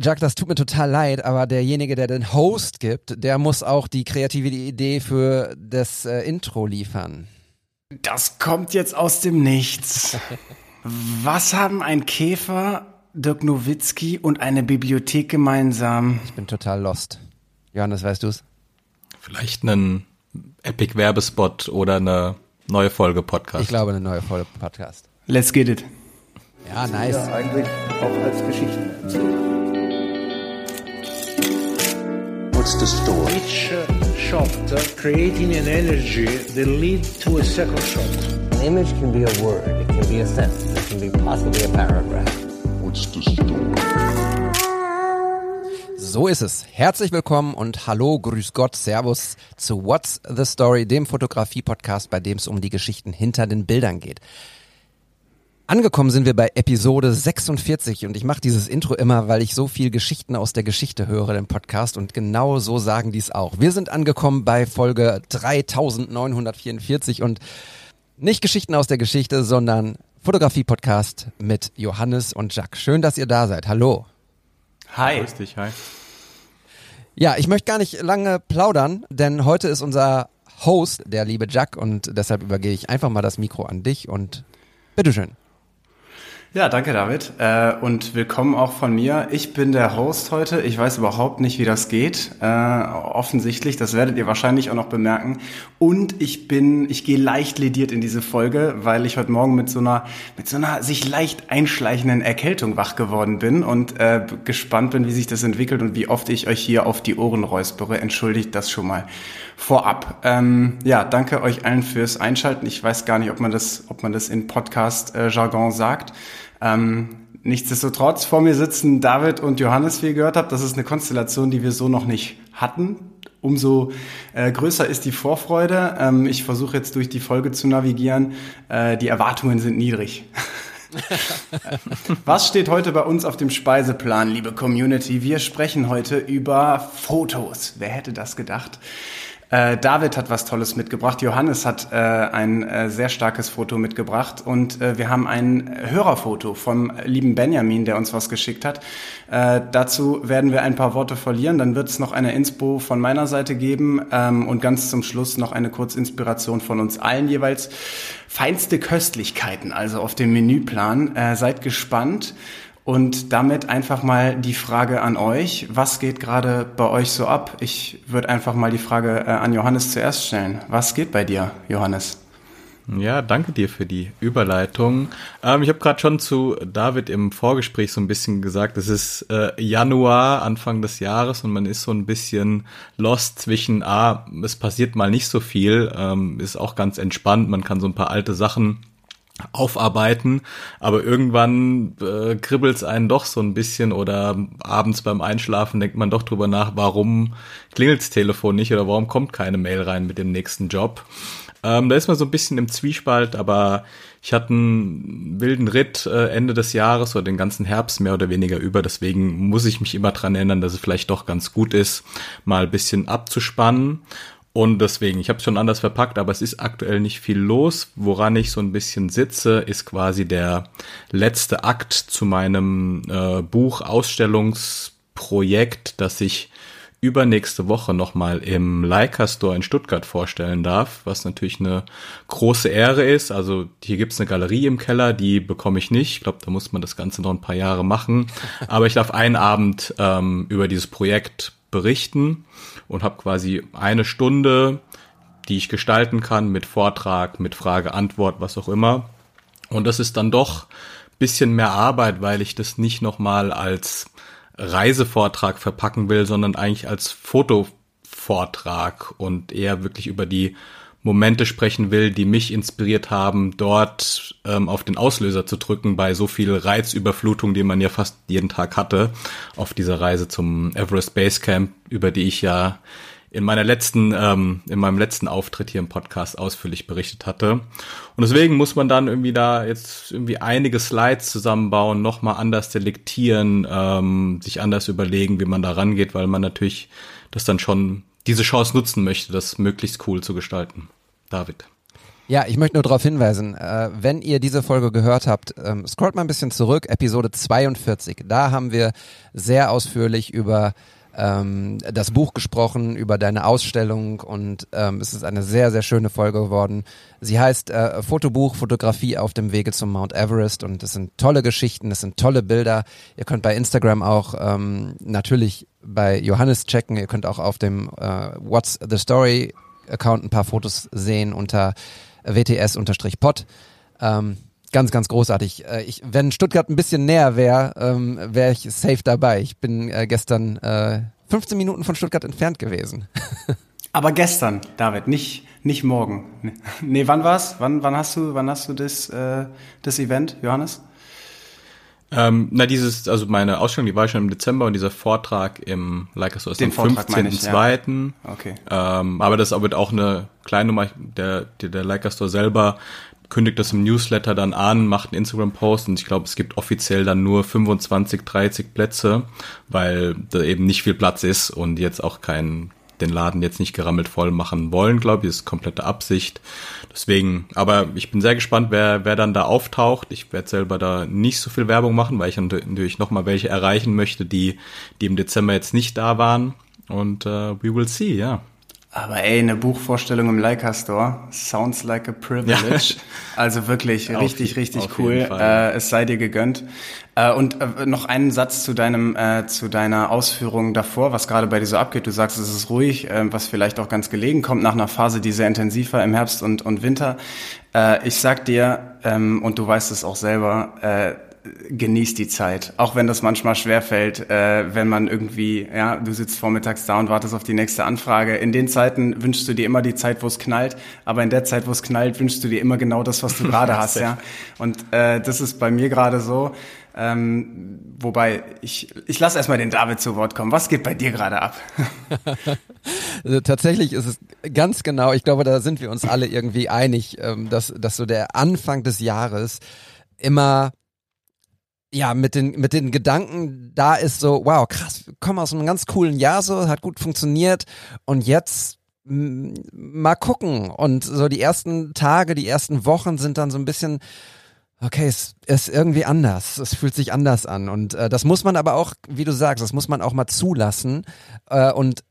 Jack, das tut mir total leid, aber derjenige, der den Host gibt, der muss auch die kreative Idee für das äh, Intro liefern. Das kommt jetzt aus dem Nichts. Was haben ein Käfer, Dirk Nowitzki und eine Bibliothek gemeinsam? Ich bin total lost. Johannes, weißt du's? Vielleicht einen Epic-Werbespot oder eine neue Folge Podcast. Ich glaube, eine neue Folge Podcast. Let's get it. Ja, nice. Ja, eigentlich auch als Geschichten What's the story? Each shot uh, creating an energy that lead to a second shot. An image can be a word, it can be a sentence, it can be possibly a paragraph. What's the story? So ist es. Herzlich willkommen und hallo, grüß Gott, Servus zu What's the Story, dem Fotografie-Podcast, bei dem es um die Geschichten hinter den Bildern geht. Angekommen sind wir bei Episode 46 und ich mache dieses Intro immer, weil ich so viel Geschichten aus der Geschichte höre, den Podcast und genau so sagen die es auch. Wir sind angekommen bei Folge 3944 und nicht Geschichten aus der Geschichte, sondern Fotografie-Podcast mit Johannes und Jack. Schön, dass ihr da seid. Hallo. Hi. Grüß dich, hi. Ja, ich möchte gar nicht lange plaudern, denn heute ist unser Host, der liebe Jack, und deshalb übergehe ich einfach mal das Mikro an dich und bitteschön. Ja, danke David äh, und willkommen auch von mir. Ich bin der Host heute. Ich weiß überhaupt nicht, wie das geht. Äh, offensichtlich, das werdet ihr wahrscheinlich auch noch bemerken. Und ich bin, ich gehe leicht lediert in diese Folge, weil ich heute Morgen mit so einer, mit so einer sich leicht einschleichenden Erkältung wach geworden bin und äh, gespannt bin, wie sich das entwickelt und wie oft ich euch hier auf die Ohren räuspere. Entschuldigt das schon mal vorab. Ähm, ja, danke euch allen fürs Einschalten. Ich weiß gar nicht, ob man das, ob man das in Podcast-Jargon sagt. Ähm, nichtsdestotrotz, vor mir sitzen David und Johannes, wie ihr gehört habt. Das ist eine Konstellation, die wir so noch nicht hatten. Umso äh, größer ist die Vorfreude. Ähm, ich versuche jetzt durch die Folge zu navigieren. Äh, die Erwartungen sind niedrig. Was steht heute bei uns auf dem Speiseplan, liebe Community? Wir sprechen heute über Fotos. Wer hätte das gedacht? Äh, David hat was Tolles mitgebracht. Johannes hat äh, ein äh, sehr starkes Foto mitgebracht und äh, wir haben ein Hörerfoto vom lieben Benjamin, der uns was geschickt hat. Äh, dazu werden wir ein paar Worte verlieren. Dann wird es noch eine Inspo von meiner Seite geben ähm, und ganz zum Schluss noch eine Kurzinspiration von uns allen jeweils. Feinste Köstlichkeiten also auf dem Menüplan. Äh, seid gespannt. Und damit einfach mal die Frage an euch, was geht gerade bei euch so ab? Ich würde einfach mal die Frage äh, an Johannes zuerst stellen. Was geht bei dir, Johannes? Ja, danke dir für die Überleitung. Ähm, ich habe gerade schon zu David im Vorgespräch so ein bisschen gesagt, es ist äh, Januar, Anfang des Jahres und man ist so ein bisschen lost zwischen, ah, es passiert mal nicht so viel, ähm, ist auch ganz entspannt, man kann so ein paar alte Sachen aufarbeiten, aber irgendwann äh, kribbelt's einen doch so ein bisschen oder abends beim Einschlafen denkt man doch drüber nach, warum klingelt's Telefon nicht oder warum kommt keine Mail rein mit dem nächsten Job. Ähm, da ist man so ein bisschen im Zwiespalt, aber ich hatte einen wilden Ritt äh, Ende des Jahres oder den ganzen Herbst mehr oder weniger über, deswegen muss ich mich immer dran erinnern, dass es vielleicht doch ganz gut ist, mal ein bisschen abzuspannen und deswegen, ich habe es schon anders verpackt, aber es ist aktuell nicht viel los. Woran ich so ein bisschen sitze, ist quasi der letzte Akt zu meinem äh, Buch Ausstellungsprojekt, das ich übernächste Woche nochmal im Leica Store in Stuttgart vorstellen darf, was natürlich eine große Ehre ist. Also hier gibt's eine Galerie im Keller, die bekomme ich nicht. Ich glaube, da muss man das Ganze noch ein paar Jahre machen. Aber ich darf einen Abend ähm, über dieses Projekt berichten und habe quasi eine Stunde, die ich gestalten kann mit Vortrag, mit Frage, Antwort, was auch immer. Und das ist dann doch bisschen mehr Arbeit, weil ich das nicht nochmal als Reisevortrag verpacken will, sondern eigentlich als Fotovortrag und eher wirklich über die Momente sprechen will, die mich inspiriert haben, dort ähm, auf den Auslöser zu drücken bei so viel Reizüberflutung, die man ja fast jeden Tag hatte auf dieser Reise zum Everest Base Camp, über die ich ja in meiner letzten, ähm, in meinem letzten Auftritt hier im Podcast ausführlich berichtet hatte. Und deswegen muss man dann irgendwie da jetzt irgendwie einige Slides zusammenbauen, nochmal anders selektieren, ähm, sich anders überlegen, wie man da rangeht, weil man natürlich das dann schon diese Chance nutzen möchte, das möglichst cool zu gestalten. David. Ja, ich möchte nur darauf hinweisen, äh, wenn ihr diese Folge gehört habt, ähm, scrollt mal ein bisschen zurück, Episode 42. Da haben wir sehr ausführlich über ähm, das Buch gesprochen, über deine Ausstellung und ähm, es ist eine sehr, sehr schöne Folge geworden. Sie heißt äh, Fotobuch, Fotografie auf dem Wege zum Mount Everest und es sind tolle Geschichten, es sind tolle Bilder. Ihr könnt bei Instagram auch ähm, natürlich bei Johannes checken, ihr könnt auch auf dem äh, What's the Story Account ein paar Fotos sehen unter WTS-Pod. Ähm, ganz, ganz großartig. Äh, ich, wenn Stuttgart ein bisschen näher wäre, ähm, wäre ich safe dabei. Ich bin äh, gestern äh, 15 Minuten von Stuttgart entfernt gewesen. Aber gestern, David, nicht, nicht morgen. Nee, wann war's? Wann, wann hast du, wann hast du das, äh, das Event, Johannes? Ähm, na, dieses, also meine Ausstellung, die war schon im Dezember und dieser Vortrag im Leica Store ist am 15.2. Ja. Okay. Ähm, aber das wird auch eine kleine Nummer, der, der, der Leica Store selber kündigt das im Newsletter dann an, macht einen Instagram-Post und ich glaube, es gibt offiziell dann nur 25, 30 Plätze, weil da eben nicht viel Platz ist und jetzt auch kein den Laden jetzt nicht gerammelt voll machen wollen, glaube ich, ist komplette Absicht. Deswegen, aber ich bin sehr gespannt, wer, wer dann da auftaucht. Ich werde selber da nicht so viel Werbung machen, weil ich natürlich nochmal welche erreichen möchte, die, die im Dezember jetzt nicht da waren. Und uh, we will see, ja. Aber ey, eine Buchvorstellung im Leica Store sounds like a privilege. Ja. Also wirklich richtig, richtig cool. Äh, es sei dir gegönnt. Äh, und äh, noch einen Satz zu deinem, äh, zu deiner Ausführung davor, was gerade bei dir so abgeht. Du sagst, es ist ruhig, äh, was vielleicht auch ganz gelegen kommt nach einer Phase, die sehr intensiv war im Herbst und, und Winter. Äh, ich sag dir, ähm, und du weißt es auch selber, genießt die Zeit, auch wenn das manchmal schwerfällt, äh, wenn man irgendwie, ja, du sitzt vormittags da und wartest auf die nächste Anfrage. In den Zeiten wünschst du dir immer die Zeit, wo es knallt, aber in der Zeit, wo es knallt, wünschst du dir immer genau das, was du gerade hast, ja. Und äh, das ist bei mir gerade so. Ähm, wobei, ich, ich lasse erstmal den David zu Wort kommen. Was geht bei dir gerade ab? also, tatsächlich ist es ganz genau, ich glaube, da sind wir uns alle irgendwie einig, ähm, dass, dass so der Anfang des Jahres immer ja, mit den, mit den Gedanken da ist so, wow, krass, kommen aus einem ganz coolen Jahr so, hat gut funktioniert und jetzt mal gucken. Und so die ersten Tage, die ersten Wochen sind dann so ein bisschen, okay, es ist irgendwie anders. Es fühlt sich anders an. Und äh, das muss man aber auch, wie du sagst, das muss man auch mal zulassen. Äh, und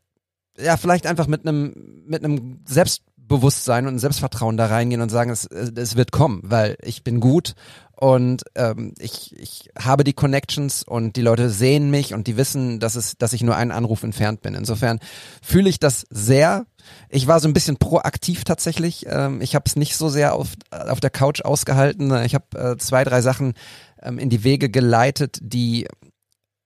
ja, vielleicht einfach mit einem, mit einem Selbstbewusstsein und Selbstvertrauen da reingehen und sagen, es, es wird kommen, weil ich bin gut und ähm, ich, ich habe die Connections und die Leute sehen mich und die wissen, dass es, dass ich nur einen Anruf entfernt bin. Insofern fühle ich das sehr. Ich war so ein bisschen proaktiv tatsächlich. Ähm, ich habe es nicht so sehr auf, auf der Couch ausgehalten. Ich habe äh, zwei, drei Sachen ähm, in die Wege geleitet, die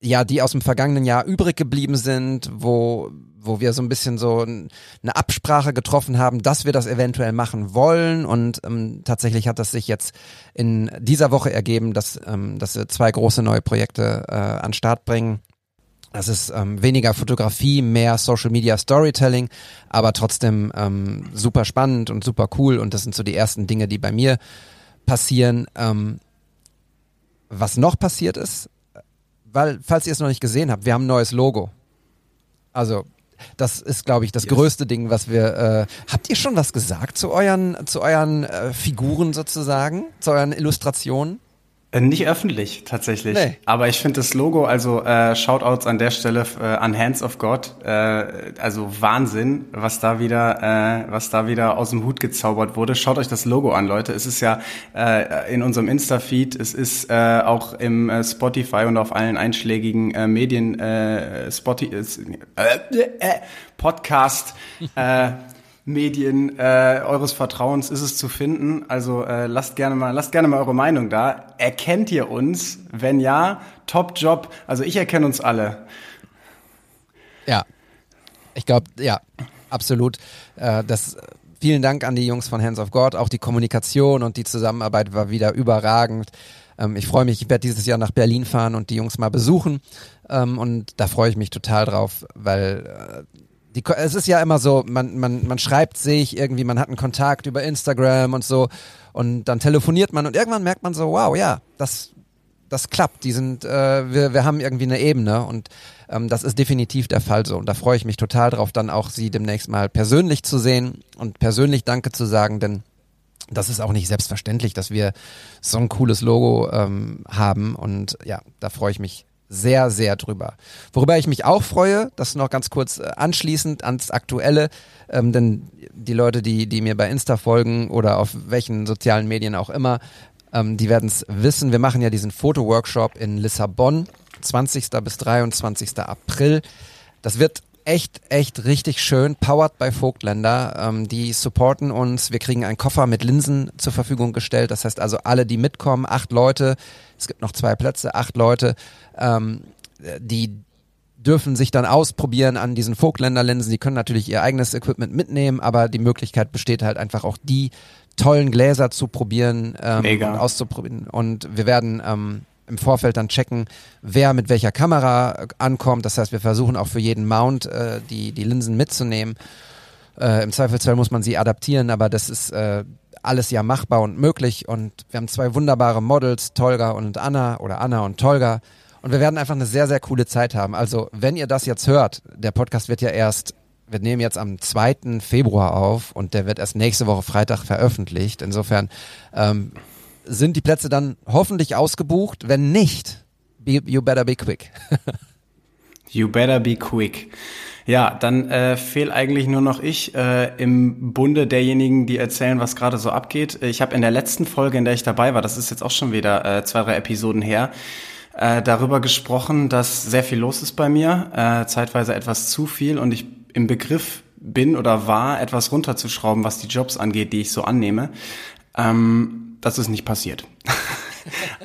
ja, die aus dem vergangenen Jahr übrig geblieben sind, wo wo wir so ein bisschen so eine Absprache getroffen haben, dass wir das eventuell machen wollen. Und ähm, tatsächlich hat das sich jetzt in dieser Woche ergeben, dass, ähm, dass wir zwei große neue Projekte äh, an Start bringen. Das ist ähm, weniger Fotografie, mehr Social Media Storytelling, aber trotzdem ähm, super spannend und super cool. Und das sind so die ersten Dinge, die bei mir passieren. Ähm, was noch passiert ist, weil, falls ihr es noch nicht gesehen habt, wir haben ein neues Logo. Also das ist, glaube ich, das yes. größte Ding, was wir. Äh, habt ihr schon was gesagt zu euren, zu euren äh, Figuren sozusagen, zu euren Illustrationen? Äh, nicht öffentlich tatsächlich. Nee. Aber ich finde das Logo, also äh, Shoutouts an der Stelle äh, an Hands of God, äh, also Wahnsinn, was da wieder, äh, was da wieder aus dem Hut gezaubert wurde. Schaut euch das Logo an, Leute. Es ist ja äh, in unserem Insta-Feed, es ist äh, auch im äh, Spotify und auf allen einschlägigen äh, Medien äh, Spotify, äh, äh, Podcast. Äh, Medien äh, eures Vertrauens ist es zu finden. Also äh, lasst gerne mal, lasst gerne mal eure Meinung da. Erkennt ihr uns? Wenn ja, Top Job. Also ich erkenne uns alle. Ja, ich glaube, ja, absolut. Äh, das vielen Dank an die Jungs von Hands of God. Auch die Kommunikation und die Zusammenarbeit war wieder überragend. Ähm, ich freue mich, ich werde dieses Jahr nach Berlin fahren und die Jungs mal besuchen. Ähm, und da freue ich mich total drauf, weil äh, die, es ist ja immer so, man, man, man schreibt sich irgendwie, man hat einen Kontakt über Instagram und so und dann telefoniert man und irgendwann merkt man so, wow, ja, das, das klappt. Die sind, äh, wir, wir haben irgendwie eine Ebene und ähm, das ist definitiv der Fall so. Und da freue ich mich total drauf, dann auch sie demnächst mal persönlich zu sehen und persönlich Danke zu sagen, denn das ist auch nicht selbstverständlich, dass wir so ein cooles Logo ähm, haben. Und ja, da freue ich mich sehr, sehr drüber. Worüber ich mich auch freue, das noch ganz kurz äh, anschließend ans Aktuelle, ähm, denn die Leute, die, die mir bei Insta folgen oder auf welchen sozialen Medien auch immer, ähm, die werden es wissen. Wir machen ja diesen Fotoworkshop in Lissabon, 20. bis 23. April. Das wird echt, echt richtig schön. Powered by Vogtländer. Ähm, die supporten uns. Wir kriegen einen Koffer mit Linsen zur Verfügung gestellt. Das heißt also, alle, die mitkommen, acht Leute, es gibt noch zwei Plätze, acht Leute, ähm, die dürfen sich dann ausprobieren an diesen Vogtländer-Linsen. Die können natürlich ihr eigenes Equipment mitnehmen, aber die Möglichkeit besteht halt einfach auch die tollen Gläser zu probieren ähm, Mega. und auszuprobieren. Und wir werden ähm, im Vorfeld dann checken, wer mit welcher Kamera ankommt. Das heißt, wir versuchen auch für jeden Mount äh, die, die Linsen mitzunehmen. Äh, Im Zweifelsfall muss man sie adaptieren, aber das ist äh, alles ja machbar und möglich. Und wir haben zwei wunderbare Models, Tolga und Anna oder Anna und Tolga. Und wir werden einfach eine sehr, sehr coole Zeit haben. Also, wenn ihr das jetzt hört, der Podcast wird ja erst, wir nehmen jetzt am 2. Februar auf und der wird erst nächste Woche Freitag veröffentlicht. Insofern ähm, sind die Plätze dann hoffentlich ausgebucht. Wenn nicht, be, you better be quick. You better be quick. Ja, dann äh, fehl eigentlich nur noch ich äh, im Bunde derjenigen, die erzählen, was gerade so abgeht. Ich habe in der letzten Folge, in der ich dabei war, das ist jetzt auch schon wieder äh, zwei, drei Episoden her, äh, darüber gesprochen, dass sehr viel los ist bei mir, äh, zeitweise etwas zu viel und ich im Begriff bin oder war, etwas runterzuschrauben, was die Jobs angeht, die ich so annehme. Ähm, das ist nicht passiert.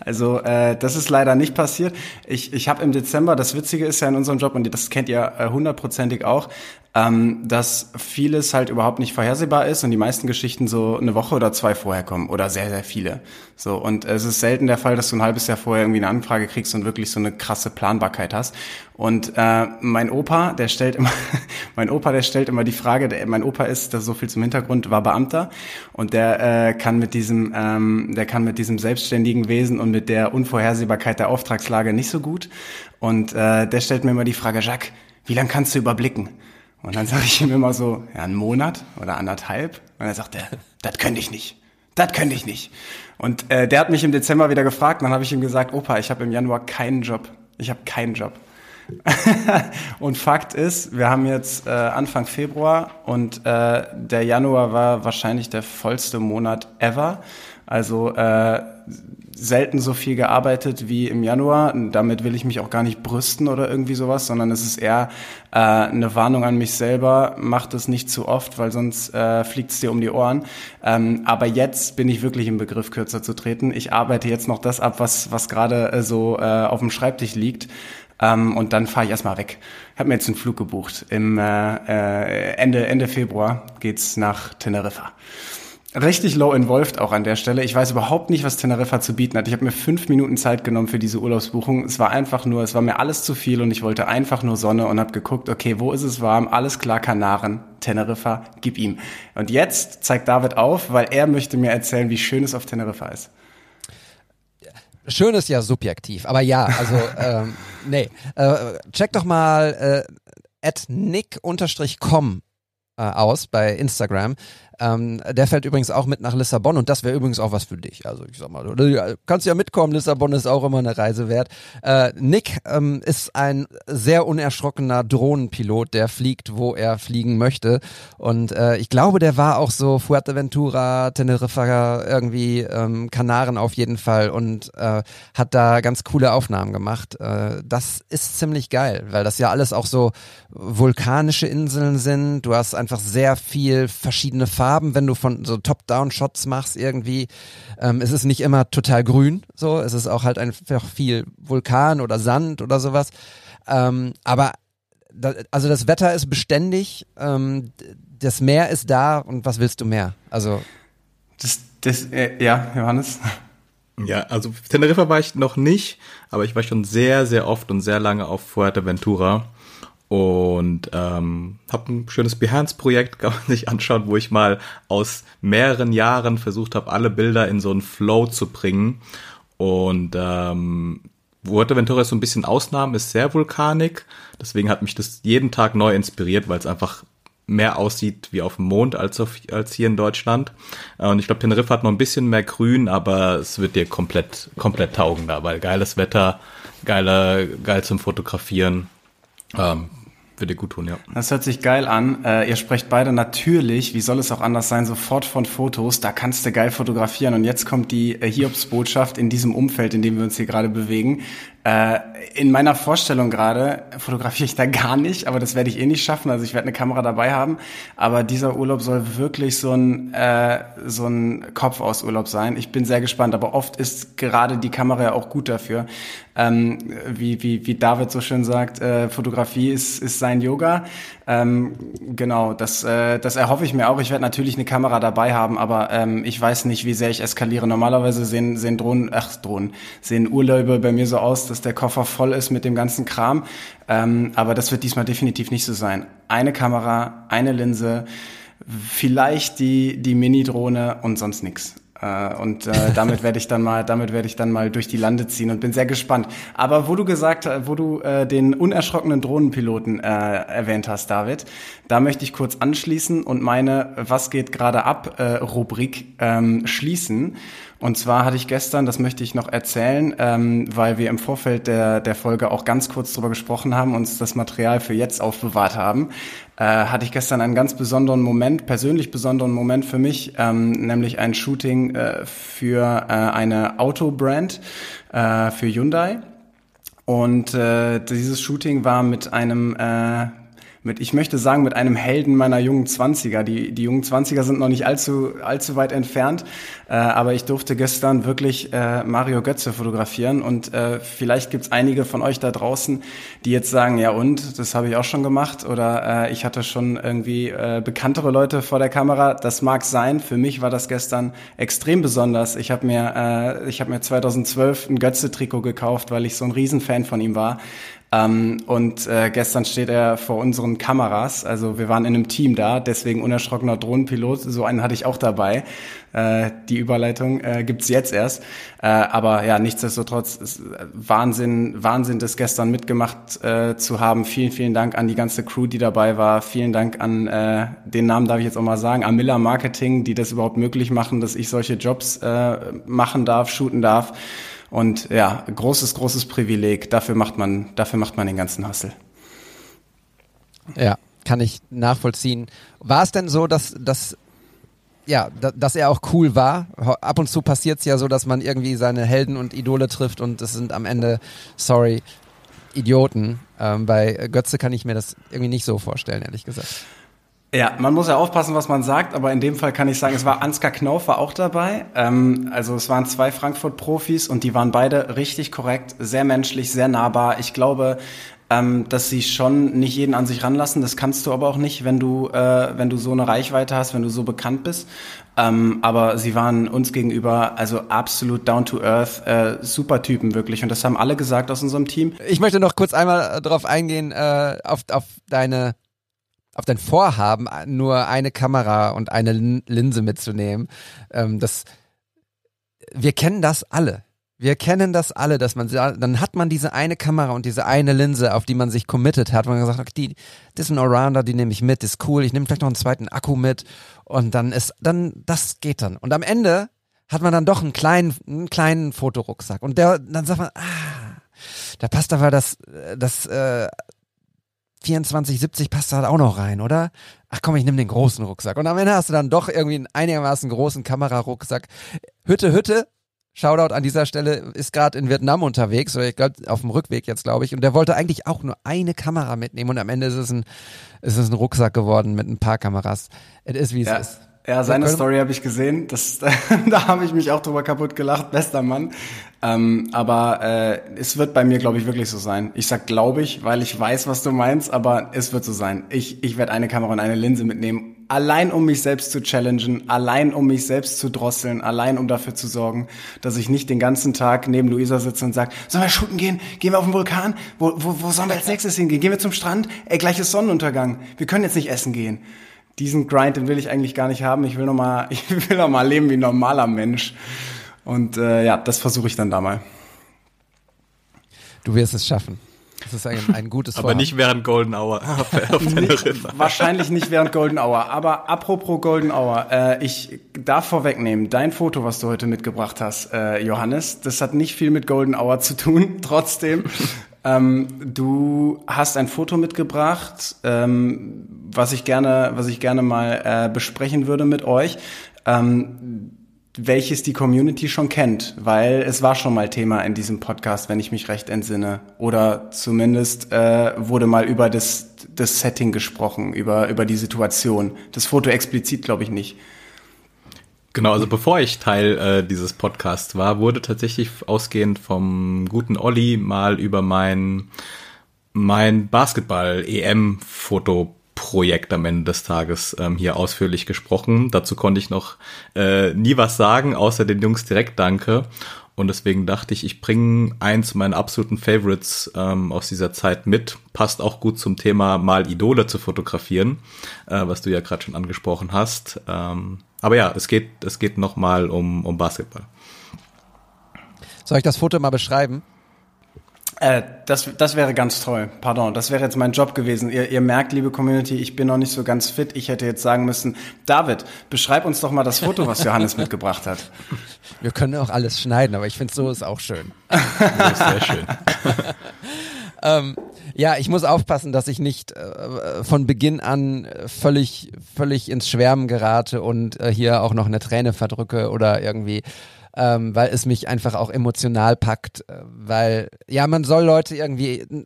Also äh, das ist leider nicht passiert. Ich, ich habe im Dezember, das Witzige ist ja in unserem Job, und das kennt ihr äh, hundertprozentig auch, ähm, dass vieles halt überhaupt nicht vorhersehbar ist und die meisten Geschichten so eine Woche oder zwei vorher kommen oder sehr, sehr viele. So Und es ist selten der Fall, dass du ein halbes Jahr vorher irgendwie eine Anfrage kriegst und wirklich so eine krasse Planbarkeit hast. Und äh, mein Opa, der stellt immer, mein Opa, der stellt immer die Frage, der, mein Opa ist, das ist so viel zum Hintergrund, war Beamter und der äh, kann mit diesem, ähm, der kann mit diesem selbstständigen Wesen und mit der Unvorhersehbarkeit der Auftragslage nicht so gut. Und äh, der stellt mir immer die Frage, Jacques, wie lange kannst du überblicken? Und dann sage ich ihm immer so, ja, einen Monat oder anderthalb. Und dann sagt er, das könnte ich nicht. Das könnte ich nicht. Und äh, der hat mich im Dezember wieder gefragt. Und dann habe ich ihm gesagt, Opa, ich habe im Januar keinen Job. Ich habe keinen Job. und Fakt ist, wir haben jetzt äh, Anfang Februar und äh, der Januar war wahrscheinlich der vollste Monat ever. Also äh, selten so viel gearbeitet wie im Januar. Damit will ich mich auch gar nicht brüsten oder irgendwie sowas, sondern es ist eher äh, eine Warnung an mich selber. Mach das nicht zu oft, weil sonst äh, fliegt es dir um die Ohren. Ähm, aber jetzt bin ich wirklich im Begriff, kürzer zu treten. Ich arbeite jetzt noch das ab, was, was gerade äh, so äh, auf dem Schreibtisch liegt. Ähm, und dann fahre ich erstmal weg. Ich habe mir jetzt einen Flug gebucht. Im äh, äh, Ende, Ende Februar geht's nach Teneriffa. Richtig low involved auch an der Stelle. Ich weiß überhaupt nicht, was Teneriffa zu bieten hat. Ich habe mir fünf Minuten Zeit genommen für diese Urlaubsbuchung. Es war einfach nur, es war mir alles zu viel und ich wollte einfach nur Sonne und habe geguckt, okay, wo ist es warm? Alles klar, Kanaren, Teneriffa, gib ihm. Und jetzt zeigt David auf, weil er möchte mir erzählen, wie schön es auf Teneriffa ist. Schön ist ja subjektiv, aber ja, also ähm, nee. Äh, check doch mal äh, at nick-com äh, aus bei Instagram. Ähm, der fällt übrigens auch mit nach Lissabon und das wäre übrigens auch was für dich. Also ich sag mal, du kannst ja mitkommen, Lissabon ist auch immer eine Reise wert. Äh, Nick ähm, ist ein sehr unerschrockener Drohnenpilot, der fliegt, wo er fliegen möchte. Und äh, ich glaube, der war auch so Fuerteventura, Teneriffa, irgendwie ähm, Kanaren auf jeden Fall und äh, hat da ganz coole Aufnahmen gemacht. Äh, das ist ziemlich geil, weil das ja alles auch so vulkanische Inseln sind. Du hast einfach sehr viel verschiedene Farben Farben, wenn du von so Top-Down-Shots machst irgendwie. Ähm, es ist nicht immer total grün, so. Es ist auch halt einfach viel Vulkan oder Sand oder sowas. Ähm, aber da, also das Wetter ist beständig, ähm, das Meer ist da und was willst du mehr? Also das, das äh, ja, Johannes. Ja, also Teneriffa war ich noch nicht, aber ich war schon sehr, sehr oft und sehr lange auf Fuerteventura und ähm, habe ein schönes Behance-Projekt, kann man sich anschauen, wo ich mal aus mehreren Jahren versucht habe, alle Bilder in so einen Flow zu bringen. Und ähm, Fuerteventura ist so ein bisschen Ausnahme, ist sehr vulkanig. Deswegen hat mich das jeden Tag neu inspiriert, weil es einfach mehr aussieht wie auf dem Mond als, auf, als hier in Deutschland. Äh, und ich glaube, Teneriffa hat noch ein bisschen mehr Grün, aber es wird dir komplett, komplett taugen da, weil geiles Wetter, geiler, geil zum Fotografieren. Ähm, würde gut tun, ja. Das hört sich geil an. Äh, ihr sprecht beide natürlich, wie soll es auch anders sein, sofort von Fotos. Da kannst du geil fotografieren. Und jetzt kommt die äh, Hiobsbotschaft in diesem Umfeld, in dem wir uns hier gerade bewegen. Äh, in meiner Vorstellung gerade fotografiere ich da gar nicht, aber das werde ich eh nicht schaffen. Also ich werde eine Kamera dabei haben. Aber dieser Urlaub soll wirklich so ein, äh, so ein Kopfausurlaub sein. Ich bin sehr gespannt. Aber oft ist gerade die Kamera ja auch gut dafür. Ähm, wie, wie, wie David so schön sagt, äh, Fotografie ist, ist sein Yoga. Ähm, genau, das, äh, das erhoffe ich mir auch. Ich werde natürlich eine Kamera dabei haben, aber ähm, ich weiß nicht, wie sehr ich eskaliere. Normalerweise sehen, sehen Drohnen, ach Drohnen, sehen Urlaube bei mir so aus, dass der Koffer voll ist mit dem ganzen Kram. Ähm, aber das wird diesmal definitiv nicht so sein. Eine Kamera, eine Linse, vielleicht die, die Mini-Drohne und sonst nix. Äh, und äh, damit werde ich dann mal, damit werde ich dann mal durch die Lande ziehen und bin sehr gespannt. Aber wo du gesagt, wo du äh, den unerschrockenen Drohnenpiloten äh, erwähnt hast, David, da möchte ich kurz anschließen und meine Was geht gerade ab äh, Rubrik ähm, schließen. Und zwar hatte ich gestern, das möchte ich noch erzählen, ähm, weil wir im Vorfeld der, der Folge auch ganz kurz drüber gesprochen haben, uns das Material für jetzt aufbewahrt haben, äh, hatte ich gestern einen ganz besonderen Moment, persönlich besonderen Moment für mich, ähm, nämlich ein Shooting äh, für äh, eine Autobrand, äh, für Hyundai. Und äh, dieses Shooting war mit einem äh, mit, ich möchte sagen, mit einem Helden meiner jungen Zwanziger. Die, die jungen Zwanziger sind noch nicht allzu, allzu weit entfernt, äh, aber ich durfte gestern wirklich äh, Mario Götze fotografieren und äh, vielleicht gibt's einige von euch da draußen, die jetzt sagen, ja und, das habe ich auch schon gemacht oder äh, ich hatte schon irgendwie äh, bekanntere Leute vor der Kamera. Das mag sein, für mich war das gestern extrem besonders. Ich habe mir, äh, ich habe mir 2012 ein Götze-Trikot gekauft, weil ich so ein Riesenfan von ihm war. Ähm, und äh, gestern steht er vor unseren Kameras. Also wir waren in einem Team da, deswegen unerschrockener Drohnenpilot. So einen hatte ich auch dabei. Äh, die Überleitung äh, gibt's jetzt erst. Äh, aber ja, nichtsdestotrotz ist äh, Wahnsinn, Wahnsinn, das gestern mitgemacht äh, zu haben. Vielen, vielen Dank an die ganze Crew, die dabei war. Vielen Dank an äh, den Namen darf ich jetzt auch mal sagen, Amilla Marketing, die das überhaupt möglich machen, dass ich solche Jobs äh, machen darf, shooten darf. Und ja, großes, großes Privileg. Dafür macht man, dafür macht man den ganzen Hassel. Ja, kann ich nachvollziehen. War es denn so, dass, dass ja, dass er auch cool war. Ab und zu passiert es ja so, dass man irgendwie seine Helden und Idole trifft und es sind am Ende, sorry, Idioten. Ähm, bei Götze kann ich mir das irgendwie nicht so vorstellen, ehrlich gesagt. Ja, man muss ja aufpassen, was man sagt, aber in dem Fall kann ich sagen, es war Ansgar Knauf war auch dabei. Ähm, also es waren zwei Frankfurt-Profis und die waren beide richtig korrekt, sehr menschlich, sehr nahbar. Ich glaube, ähm, dass sie schon nicht jeden an sich ranlassen. Das kannst du aber auch nicht, wenn du, äh, wenn du so eine Reichweite hast, wenn du so bekannt bist. Ähm, aber sie waren uns gegenüber also absolut down to earth, äh, super Typen wirklich. Und das haben alle gesagt aus unserem Team. Ich möchte noch kurz einmal darauf eingehen, äh, auf, auf deine auf dein Vorhaben, nur eine Kamera und eine Linse mitzunehmen. Ähm, das, wir kennen das alle. Wir kennen das alle, dass man, dann hat man diese eine Kamera und diese eine Linse, auf die man sich committed hat. Man hat gesagt, die, das ist ein Allrounder, die nehme ich mit, ist cool. Ich nehme vielleicht noch einen zweiten Akku mit und dann ist, dann, das geht dann. Und am Ende hat man dann doch einen kleinen, einen kleinen Fotorucksack und der, dann sagt man, ah, da passt aber das, das äh, 2470 passt da auch noch rein, oder? Ach komm, ich nehme den großen Rucksack. Und am Ende hast du dann doch irgendwie einen einigermaßen großen Kamerarucksack. Hütte, Hütte, Shoutout an dieser Stelle, ist gerade in Vietnam unterwegs, oder ich glaube auf dem Rückweg jetzt, glaube ich. Und der wollte eigentlich auch nur eine Kamera mitnehmen und am Ende ist es ein, ist es ein Rucksack geworden mit ein paar Kameras. Es ist, wie es ja. ist. Ja, seine Story habe ich gesehen. Das, da habe ich mich auch drüber kaputt gelacht. Bester Mann. Ähm, aber äh, es wird bei mir, glaube ich, wirklich so sein. Ich sag glaube ich, weil ich weiß, was du meinst, aber es wird so sein. Ich, ich werde eine Kamera und eine Linse mitnehmen, allein um mich selbst zu challengen, allein um mich selbst zu drosseln, allein um dafür zu sorgen, dass ich nicht den ganzen Tag neben Luisa sitze und sage, sollen wir shooten gehen? Gehen wir auf den Vulkan? Wo, wo, wo sollen wir als nächstes hingehen? Gehen wir zum Strand? Ey, gleich ist Sonnenuntergang. Wir können jetzt nicht essen gehen diesen Grind, den will ich eigentlich gar nicht haben. Ich will noch mal, ich will noch mal leben wie ein normaler Mensch. Und äh, ja, das versuche ich dann da mal. Du wirst es schaffen. Das ist ein, ein gutes Aber Vorhaben. nicht während Golden Hour auf Teneriffa. Wahrscheinlich nicht während Golden Hour. Aber apropos Golden Hour, äh, ich darf vorwegnehmen, dein Foto, was du heute mitgebracht hast, äh, Johannes, das hat nicht viel mit Golden Hour zu tun. Trotzdem, ähm, du hast ein Foto mitgebracht, ähm, was ich gerne, was ich gerne mal äh, besprechen würde mit euch. Ähm, welches die Community schon kennt, weil es war schon mal Thema in diesem Podcast, wenn ich mich recht entsinne. Oder zumindest äh, wurde mal über das, das Setting gesprochen, über, über die Situation. Das Foto explizit, glaube ich, nicht. Genau, also bevor ich Teil äh, dieses Podcasts war, wurde tatsächlich ausgehend vom guten Olli mal über mein, mein Basketball-EM-Foto Projekt am Ende des Tages ähm, hier ausführlich gesprochen. Dazu konnte ich noch äh, nie was sagen, außer den Jungs direkt Danke. Und deswegen dachte ich, ich bringe eins meiner absoluten Favorites ähm, aus dieser Zeit mit. Passt auch gut zum Thema mal Idole zu fotografieren, äh, was du ja gerade schon angesprochen hast. Ähm, aber ja, es geht, es geht nochmal um, um Basketball. Soll ich das Foto mal beschreiben? Äh, das, das wäre ganz toll. Pardon, das wäre jetzt mein Job gewesen. Ihr, ihr merkt, liebe Community, ich bin noch nicht so ganz fit. Ich hätte jetzt sagen müssen, David, beschreib uns doch mal das Foto, was Johannes mitgebracht hat. Wir können auch alles schneiden, aber ich finde so ist auch schön. Das ist sehr schön. ähm, ja, ich muss aufpassen, dass ich nicht äh, von Beginn an völlig, völlig ins Schwärmen gerate und äh, hier auch noch eine Träne verdrücke oder irgendwie ähm, weil es mich einfach auch emotional packt, äh, weil ja, man soll Leute irgendwie äh,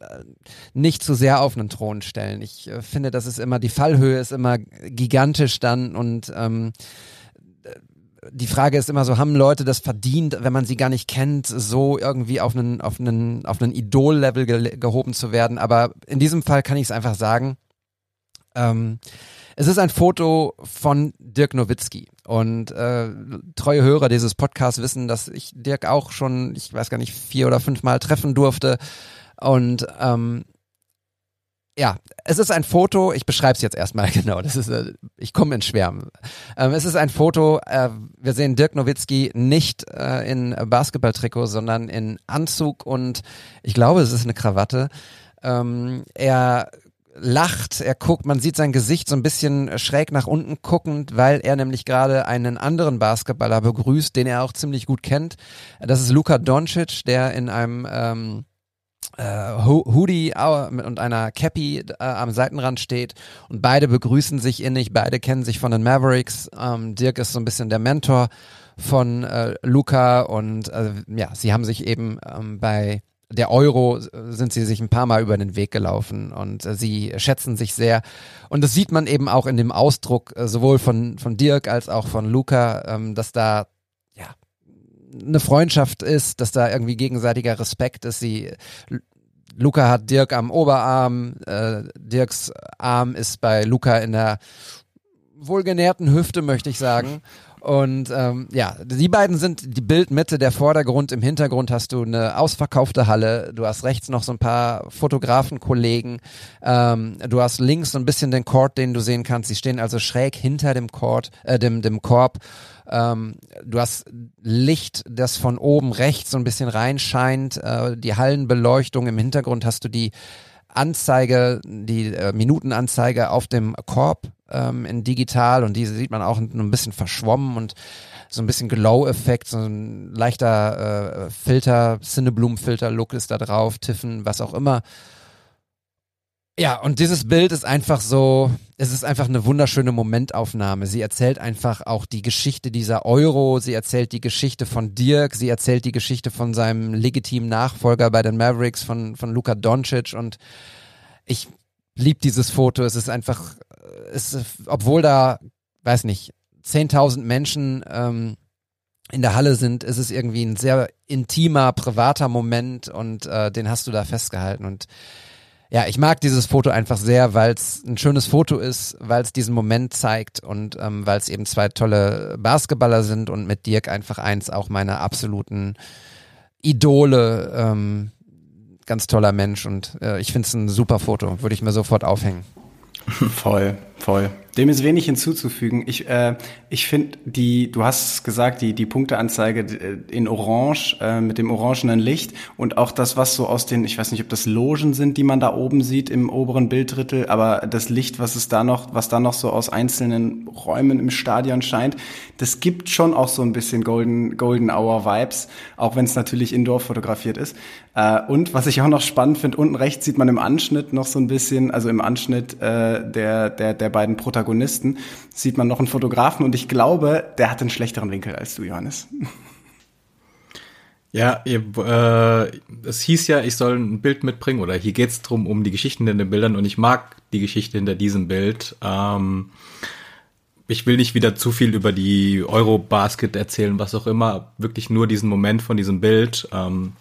nicht zu sehr auf einen Thron stellen. Ich äh, finde, das ist immer, die Fallhöhe ist immer gigantisch dann und ähm, die Frage ist immer so, haben Leute das verdient, wenn man sie gar nicht kennt, so irgendwie auf einen, auf einen, auf einen Idol-Level ge gehoben zu werden? Aber in diesem Fall kann ich es einfach sagen. Ähm, es ist ein Foto von Dirk Nowitzki. Und äh, treue Hörer dieses Podcasts wissen, dass ich Dirk auch schon, ich weiß gar nicht, vier oder fünf Mal treffen durfte. Und ähm, ja, es ist ein Foto, ich beschreibe es jetzt erstmal genau, das ist, äh, ich komme in Schwärmen. Ähm, es ist ein Foto, äh, wir sehen Dirk Nowitzki nicht äh, in Basketballtrikot, sondern in Anzug und ich glaube, es ist eine Krawatte. Ähm, er lacht, er guckt, man sieht sein Gesicht so ein bisschen schräg nach unten guckend, weil er nämlich gerade einen anderen Basketballer begrüßt, den er auch ziemlich gut kennt. Das ist Luka Doncic, der in einem ähm, äh, Hoodie und einer Cappy äh, am Seitenrand steht und beide begrüßen sich innig, beide kennen sich von den Mavericks. Ähm, Dirk ist so ein bisschen der Mentor von äh, Luca und äh, ja, sie haben sich eben ähm, bei der Euro sind sie sich ein paar Mal über den Weg gelaufen und äh, sie schätzen sich sehr. Und das sieht man eben auch in dem Ausdruck äh, sowohl von, von Dirk als auch von Luca, ähm, dass da eine Freundschaft ist, dass da irgendwie gegenseitiger Respekt ist. Sie Luca hat Dirk am Oberarm, äh, Dirks Arm ist bei Luca in der wohlgenährten Hüfte, möchte ich sagen. Und ähm, ja, die beiden sind die Bildmitte, der Vordergrund. Im Hintergrund hast du eine ausverkaufte Halle. Du hast rechts noch so ein paar Fotografenkollegen. Ähm, du hast links so ein bisschen den Court, den du sehen kannst. Sie stehen also schräg hinter dem Court, äh, dem, dem Korb. Ähm, du hast Licht, das von oben rechts so ein bisschen reinscheint. Äh, die Hallenbeleuchtung. Im Hintergrund hast du die Anzeige, die äh, Minutenanzeige auf dem Korb ähm, in digital und diese sieht man auch ein bisschen verschwommen und so ein bisschen Glow-Effekt, so ein leichter äh, Filter, Cinneblumen-Filter-Look ist da drauf, Tiffen, was auch immer. Ja, und dieses Bild ist einfach so, es ist einfach eine wunderschöne Momentaufnahme. Sie erzählt einfach auch die Geschichte dieser Euro, sie erzählt die Geschichte von Dirk, sie erzählt die Geschichte von seinem legitimen Nachfolger bei den Mavericks, von, von Luka Doncic und ich liebe dieses Foto. Es ist einfach, es, obwohl da, weiß nicht, 10.000 Menschen ähm, in der Halle sind, ist es irgendwie ein sehr intimer, privater Moment und äh, den hast du da festgehalten und ja, ich mag dieses Foto einfach sehr, weil es ein schönes Foto ist, weil es diesen Moment zeigt und ähm, weil es eben zwei tolle Basketballer sind und mit Dirk einfach eins auch meiner absoluten Idole. Ähm, ganz toller Mensch und äh, ich finde es ein super Foto, würde ich mir sofort aufhängen. Voll, voll. Dem ist wenig hinzuzufügen. Ich, äh, ich finde die, du hast gesagt, die, die Punkteanzeige äh, in Orange äh, mit dem orangenen Licht und auch das, was so aus den, ich weiß nicht, ob das Logen sind, die man da oben sieht im oberen Bilddrittel, aber das Licht, was es da noch, was da noch so aus einzelnen Räumen im Stadion scheint, das gibt schon auch so ein bisschen Golden, Golden Hour Vibes, auch wenn es natürlich indoor fotografiert ist. Äh, und was ich auch noch spannend finde, unten rechts sieht man im Anschnitt noch so ein bisschen, also im Anschnitt äh, der, der, der beiden Protagonisten, sieht man noch einen Fotografen und ich glaube, der hat einen schlechteren Winkel als du, Johannes. Ja, ihr, äh, es hieß ja, ich soll ein Bild mitbringen oder hier geht's drum um die Geschichten in den Bildern und ich mag die Geschichte hinter diesem Bild. Ähm, ich will nicht wieder zu viel über die Eurobasket erzählen, was auch immer, wirklich nur diesen Moment von diesem Bild. Ähm,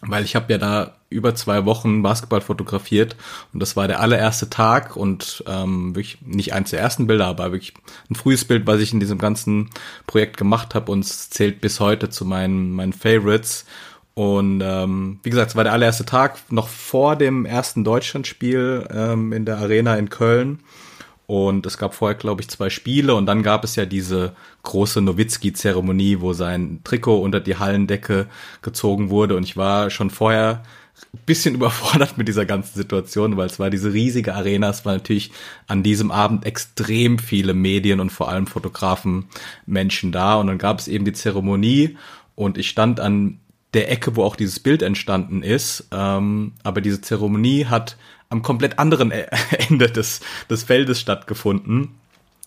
weil ich habe ja da über zwei Wochen Basketball fotografiert und das war der allererste Tag und ähm, wirklich nicht eins der ersten Bilder, aber wirklich ein frühes Bild, was ich in diesem ganzen Projekt gemacht habe und es zählt bis heute zu meinen meinen Favorites. Und ähm, wie gesagt, es war der allererste Tag, noch vor dem ersten Deutschlandspiel ähm, in der Arena in Köln. Und es gab vorher, glaube ich, zwei Spiele und dann gab es ja diese große Nowitzki-Zeremonie, wo sein Trikot unter die Hallendecke gezogen wurde. Und ich war schon vorher ein bisschen überfordert mit dieser ganzen Situation, weil es war diese riesige Arena. Es war natürlich an diesem Abend extrem viele Medien und vor allem Fotografen Menschen da. Und dann gab es eben die Zeremonie und ich stand an der Ecke, wo auch dieses Bild entstanden ist. Ähm, aber diese Zeremonie hat am komplett anderen Ende des, des Feldes stattgefunden.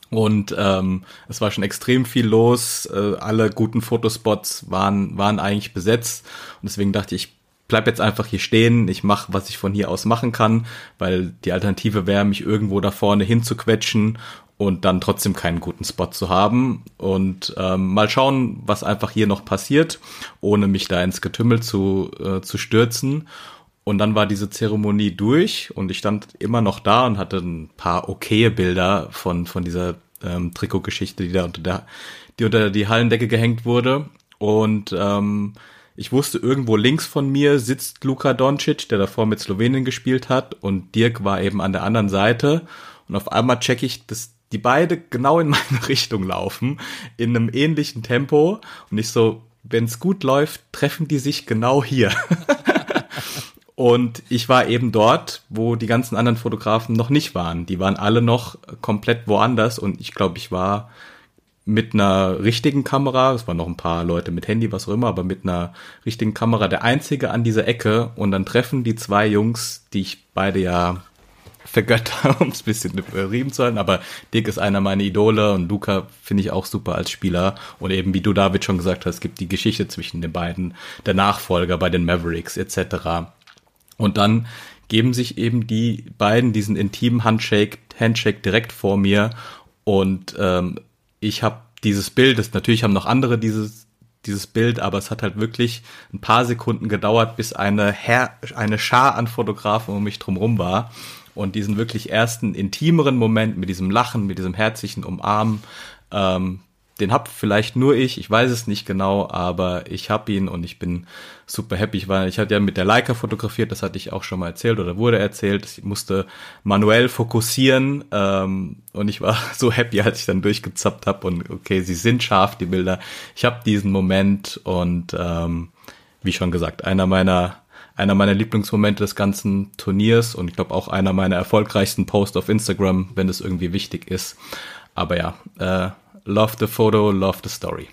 Und ähm, es war schon extrem viel los. Äh, alle guten Fotospots waren, waren eigentlich besetzt. Und deswegen dachte ich, bleib jetzt einfach hier stehen. Ich mache, was ich von hier aus machen kann, weil die Alternative wäre, mich irgendwo da vorne hinzuquetschen und dann trotzdem keinen guten Spot zu haben. Und ähm, mal schauen, was einfach hier noch passiert, ohne mich da ins Getümmel zu, äh, zu stürzen. Und dann war diese Zeremonie durch und ich stand immer noch da und hatte ein paar okaye Bilder von, von dieser ähm, Trikotgeschichte, die da unter der, die unter die Hallendecke gehängt wurde. Und ähm, ich wusste, irgendwo links von mir sitzt Luka Doncic, der davor mit Slowenien gespielt hat, und Dirk war eben an der anderen Seite. Und auf einmal checke ich, dass die beide genau in meine Richtung laufen, in einem ähnlichen Tempo. Und ich so, wenn es gut läuft, treffen die sich genau hier. Und ich war eben dort, wo die ganzen anderen Fotografen noch nicht waren. Die waren alle noch komplett woanders und ich glaube, ich war mit einer richtigen Kamera, es waren noch ein paar Leute mit Handy, was auch immer, aber mit einer richtigen Kamera der einzige an dieser Ecke und dann treffen die zwei Jungs, die ich beide ja vergötter, um es ein bisschen überrieben zu halten, aber Dick ist einer meiner Idole und Luca finde ich auch super als Spieler und eben wie du David schon gesagt hast, gibt die Geschichte zwischen den beiden, der Nachfolger bei den Mavericks etc. Und dann geben sich eben die beiden diesen intimen Handshake, Handshake direkt vor mir. Und ähm, ich habe dieses Bild, das natürlich haben noch andere dieses dieses Bild, aber es hat halt wirklich ein paar Sekunden gedauert, bis eine Her eine Schar an Fotografen um mich drumherum war. Und diesen wirklich ersten intimeren Moment mit diesem Lachen, mit diesem herzlichen Umarmen, ähm, den hab vielleicht nur ich, ich weiß es nicht genau, aber ich hab ihn und ich bin super happy, weil ich hatte ja mit der Leica fotografiert, das hatte ich auch schon mal erzählt oder wurde erzählt. Ich musste manuell fokussieren ähm, und ich war so happy, als ich dann durchgezappt habe und okay, sie sind scharf, die Bilder. Ich habe diesen Moment und ähm, wie schon gesagt, einer meiner einer meiner Lieblingsmomente des ganzen Turniers und ich glaube auch einer meiner erfolgreichsten Posts auf Instagram, wenn es irgendwie wichtig ist. Aber ja, äh, love the photo, love the story.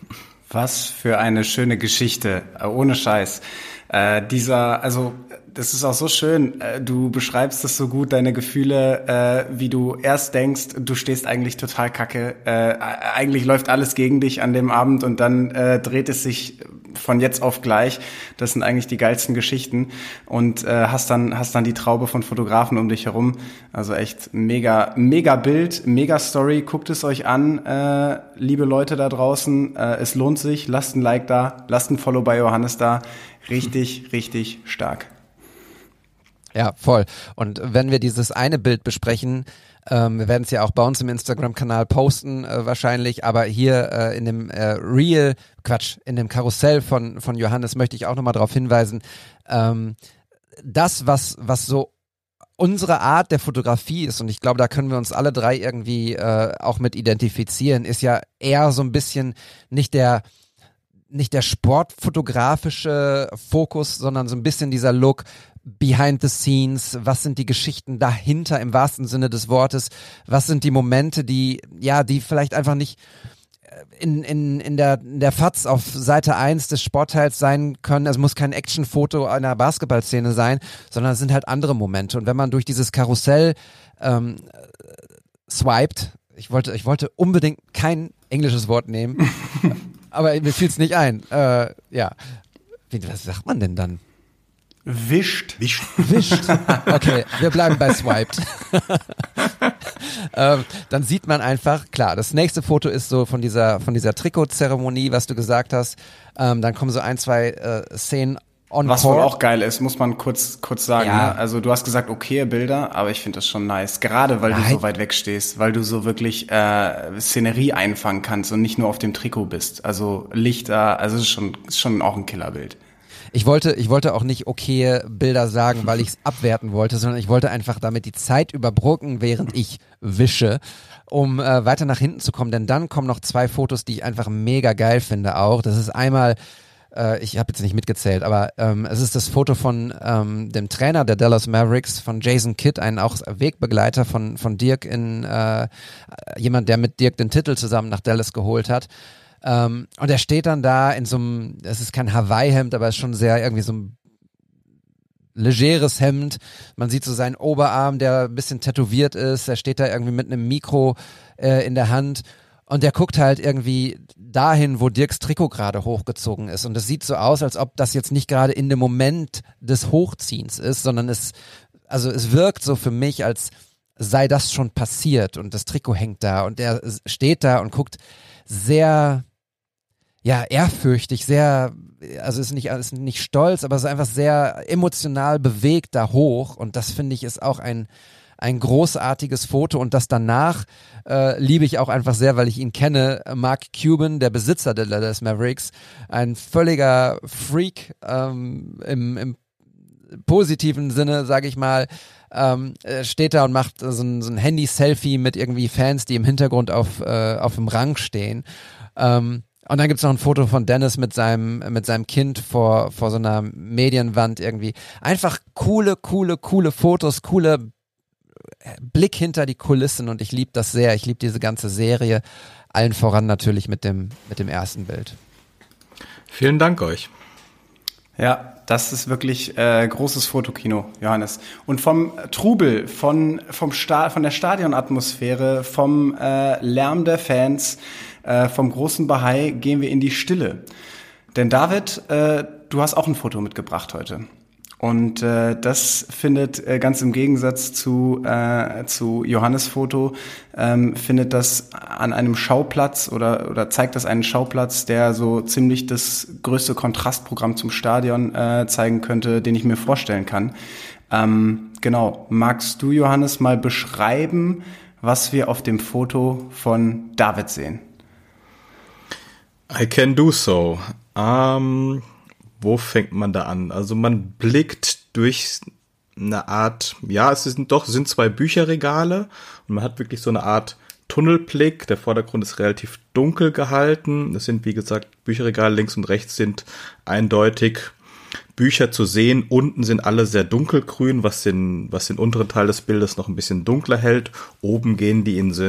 Was für eine schöne Geschichte, ohne Scheiß. Äh, dieser, also das ist auch so schön. Äh, du beschreibst es so gut, deine Gefühle, äh, wie du erst denkst, du stehst eigentlich total kacke. Äh, eigentlich läuft alles gegen dich an dem Abend und dann äh, dreht es sich von jetzt auf gleich. Das sind eigentlich die geilsten Geschichten. Und äh, hast dann hast dann die Traube von Fotografen um dich herum. Also echt mega, mega Bild, mega Story. Guckt es euch an, äh, liebe Leute da draußen. Es lohnt sich. Lasst ein Like da, lasst ein Follow bei Johannes da. Richtig, richtig stark. Ja, voll. Und wenn wir dieses eine Bild besprechen, ähm, wir werden es ja auch bei uns im Instagram-Kanal posten äh, wahrscheinlich, aber hier äh, in dem äh, Real, Quatsch, in dem Karussell von, von Johannes möchte ich auch nochmal darauf hinweisen, ähm, das, was, was so unsere Art der Fotografie ist, und ich glaube, da können wir uns alle drei irgendwie äh, auch mit identifizieren, ist ja eher so ein bisschen nicht der nicht der sportfotografische Fokus, sondern so ein bisschen dieser Look behind the scenes, was sind die Geschichten dahinter im wahrsten Sinne des Wortes, was sind die Momente, die, ja, die vielleicht einfach nicht äh, in, in, in, der, in der FATS auf Seite 1 des Sportteils sein können. Es muss kein Actionfoto einer Basketballszene sein, sondern es sind halt andere Momente. Und wenn man durch dieses Karussell ähm, swiped, ich wollte, ich wollte unbedingt kein englisches Wort nehmen, aber mir fiel es nicht ein. Äh, ja. Wie, was sagt man denn dann? Wischt. Wischt. Wischt. Okay, wir bleiben bei swiped. ähm, dann sieht man einfach, klar, das nächste Foto ist so von dieser, von dieser Trikotzeremonie, was du gesagt hast. Ähm, dann kommen so ein, zwei äh, Szenen on Was court. wohl auch geil ist, muss man kurz, kurz sagen. Ja. Ne? Also du hast gesagt, okay Bilder, aber ich finde das schon nice. Gerade weil du Nein. so weit weg stehst, weil du so wirklich äh, Szenerie einfangen kannst und nicht nur auf dem Trikot bist. Also Lichter, also es ist schon, ist schon auch ein Killerbild. Ich wollte, ich wollte auch nicht okay Bilder sagen, weil ich es abwerten wollte, sondern ich wollte einfach damit die Zeit überbrücken, während ich wische, um äh, weiter nach hinten zu kommen. Denn dann kommen noch zwei Fotos, die ich einfach mega geil finde auch. Das ist einmal, äh, ich habe jetzt nicht mitgezählt, aber ähm, es ist das Foto von ähm, dem Trainer der Dallas Mavericks, von Jason Kidd, einen auch Wegbegleiter von, von Dirk in äh, jemand, der mit Dirk den Titel zusammen nach Dallas geholt hat. Ähm, und er steht dann da in so einem, es ist kein Hawaii-Hemd, aber es ist schon sehr irgendwie so ein legeres Hemd. Man sieht so seinen Oberarm, der ein bisschen tätowiert ist. Er steht da irgendwie mit einem Mikro äh, in der Hand. Und der guckt halt irgendwie dahin, wo Dirks Trikot gerade hochgezogen ist. Und es sieht so aus, als ob das jetzt nicht gerade in dem Moment des Hochziehens ist, sondern es, also es wirkt so für mich, als sei das schon passiert und das Trikot hängt da und er steht da und guckt sehr, ja, ehrfürchtig, sehr, also ist nicht, ist nicht stolz, aber ist einfach sehr emotional bewegt da hoch und das finde ich ist auch ein, ein großartiges Foto und das danach äh, liebe ich auch einfach sehr, weil ich ihn kenne. Mark Cuban, der Besitzer der Dallas Mavericks, ein völliger Freak ähm, im, im positiven Sinne, sage ich mal, ähm, äh, steht da und macht so ein, so ein Handy-Selfie mit irgendwie Fans, die im Hintergrund auf, äh, auf dem Rang stehen. Ähm, und dann gibt's noch ein Foto von Dennis mit seinem, mit seinem Kind vor, vor so einer Medienwand irgendwie. Einfach coole, coole, coole Fotos, coole Blick hinter die Kulissen und ich liebe das sehr. Ich liebe diese ganze Serie. Allen voran natürlich mit dem, mit dem ersten Bild. Vielen Dank euch. Ja, das ist wirklich äh, großes Fotokino, Johannes. Und vom Trubel, von, vom Sta von der Stadionatmosphäre, vom äh, Lärm der Fans, äh, vom großen Bahai gehen wir in die Stille. Denn David, äh, du hast auch ein Foto mitgebracht heute. Und äh, das findet äh, ganz im Gegensatz zu, äh, zu Johannes Foto, ähm, findet das an einem Schauplatz oder, oder zeigt das einen Schauplatz, der so ziemlich das größte Kontrastprogramm zum Stadion äh, zeigen könnte, den ich mir vorstellen kann. Ähm, genau, magst du, Johannes, mal beschreiben, was wir auf dem Foto von David sehen? I can do so. Ähm, wo fängt man da an? Also man blickt durch eine Art, ja, es sind doch, sind zwei Bücherregale und man hat wirklich so eine Art Tunnelblick. Der Vordergrund ist relativ dunkel gehalten. Es sind, wie gesagt, Bücherregale links und rechts sind eindeutig Bücher zu sehen. Unten sind alle sehr dunkelgrün, was den, was den unteren Teil des Bildes noch ein bisschen dunkler hält. Oben gehen die in so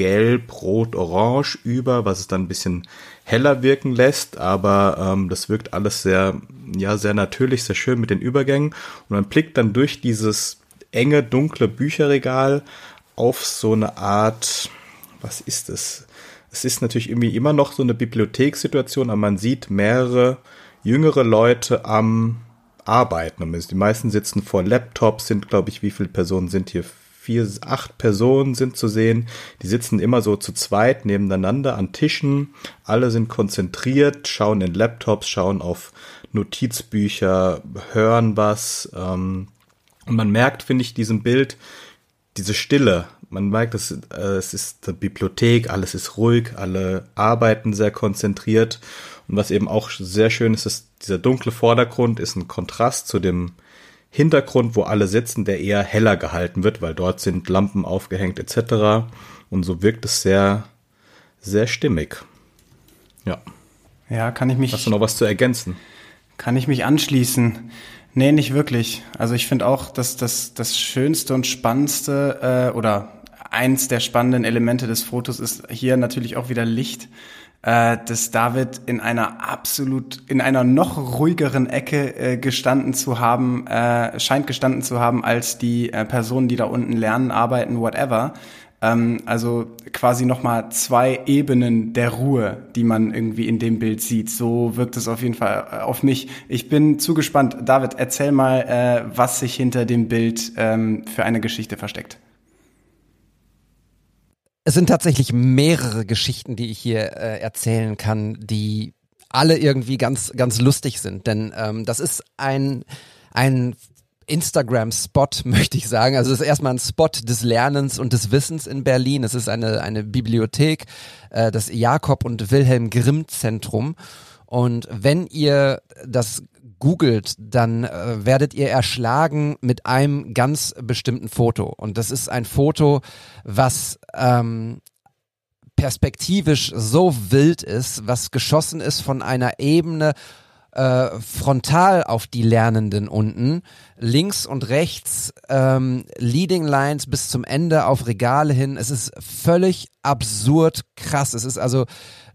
gelb, rot, orange über, was es dann ein bisschen heller wirken lässt, aber ähm, das wirkt alles sehr, ja, sehr natürlich, sehr schön mit den Übergängen. Und man blickt dann durch dieses enge, dunkle Bücherregal auf so eine Art, was ist es? Es ist natürlich irgendwie immer noch so eine Bibliothekssituation, aber man sieht mehrere jüngere Leute am Arbeiten. Die meisten sitzen vor Laptops, sind, glaube ich, wie viele Personen sind hier? Vier, acht Personen sind zu sehen. Die sitzen immer so zu zweit nebeneinander an Tischen. Alle sind konzentriert, schauen in Laptops, schauen auf Notizbücher, hören was. Ähm, und man merkt, finde ich, diesem Bild diese Stille. Man merkt, dass, äh, es ist eine Bibliothek, alles ist ruhig, alle arbeiten sehr konzentriert. Und was eben auch sehr schön ist, ist dieser dunkle Vordergrund ist ein Kontrast zu dem Hintergrund, wo alle sitzen, der eher heller gehalten wird, weil dort sind Lampen aufgehängt etc. Und so wirkt es sehr, sehr stimmig. Ja. Ja, kann ich mich. Hast du noch was zu ergänzen? Kann ich mich anschließen? Nee, nicht wirklich. Also ich finde auch, dass das, das Schönste und Spannendste äh, oder eins der spannenden Elemente des Fotos ist hier natürlich auch wieder Licht äh, dass David in einer absolut, in einer noch ruhigeren Ecke äh, gestanden zu haben, äh, scheint gestanden zu haben, als die äh, Personen, die da unten lernen, arbeiten, whatever. Ähm, also quasi nochmal zwei Ebenen der Ruhe, die man irgendwie in dem Bild sieht. So wirkt es auf jeden Fall äh, auf mich. Ich bin zu gespannt. David, erzähl mal, äh, was sich hinter dem Bild ähm, für eine Geschichte versteckt. Es sind tatsächlich mehrere Geschichten, die ich hier äh, erzählen kann, die alle irgendwie ganz, ganz lustig sind. Denn ähm, das ist ein, ein Instagram-Spot, möchte ich sagen. Also es ist erstmal ein Spot des Lernens und des Wissens in Berlin. Es ist eine, eine Bibliothek, äh, das Jakob und Wilhelm Grimm Zentrum. Und wenn ihr das googelt, dann äh, werdet ihr erschlagen mit einem ganz bestimmten Foto. Und das ist ein Foto, was ähm, perspektivisch so wild ist, was geschossen ist von einer Ebene äh, frontal auf die Lernenden unten, links und rechts ähm, Leading Lines bis zum Ende auf Regale hin. Es ist völlig absurd krass. Es ist also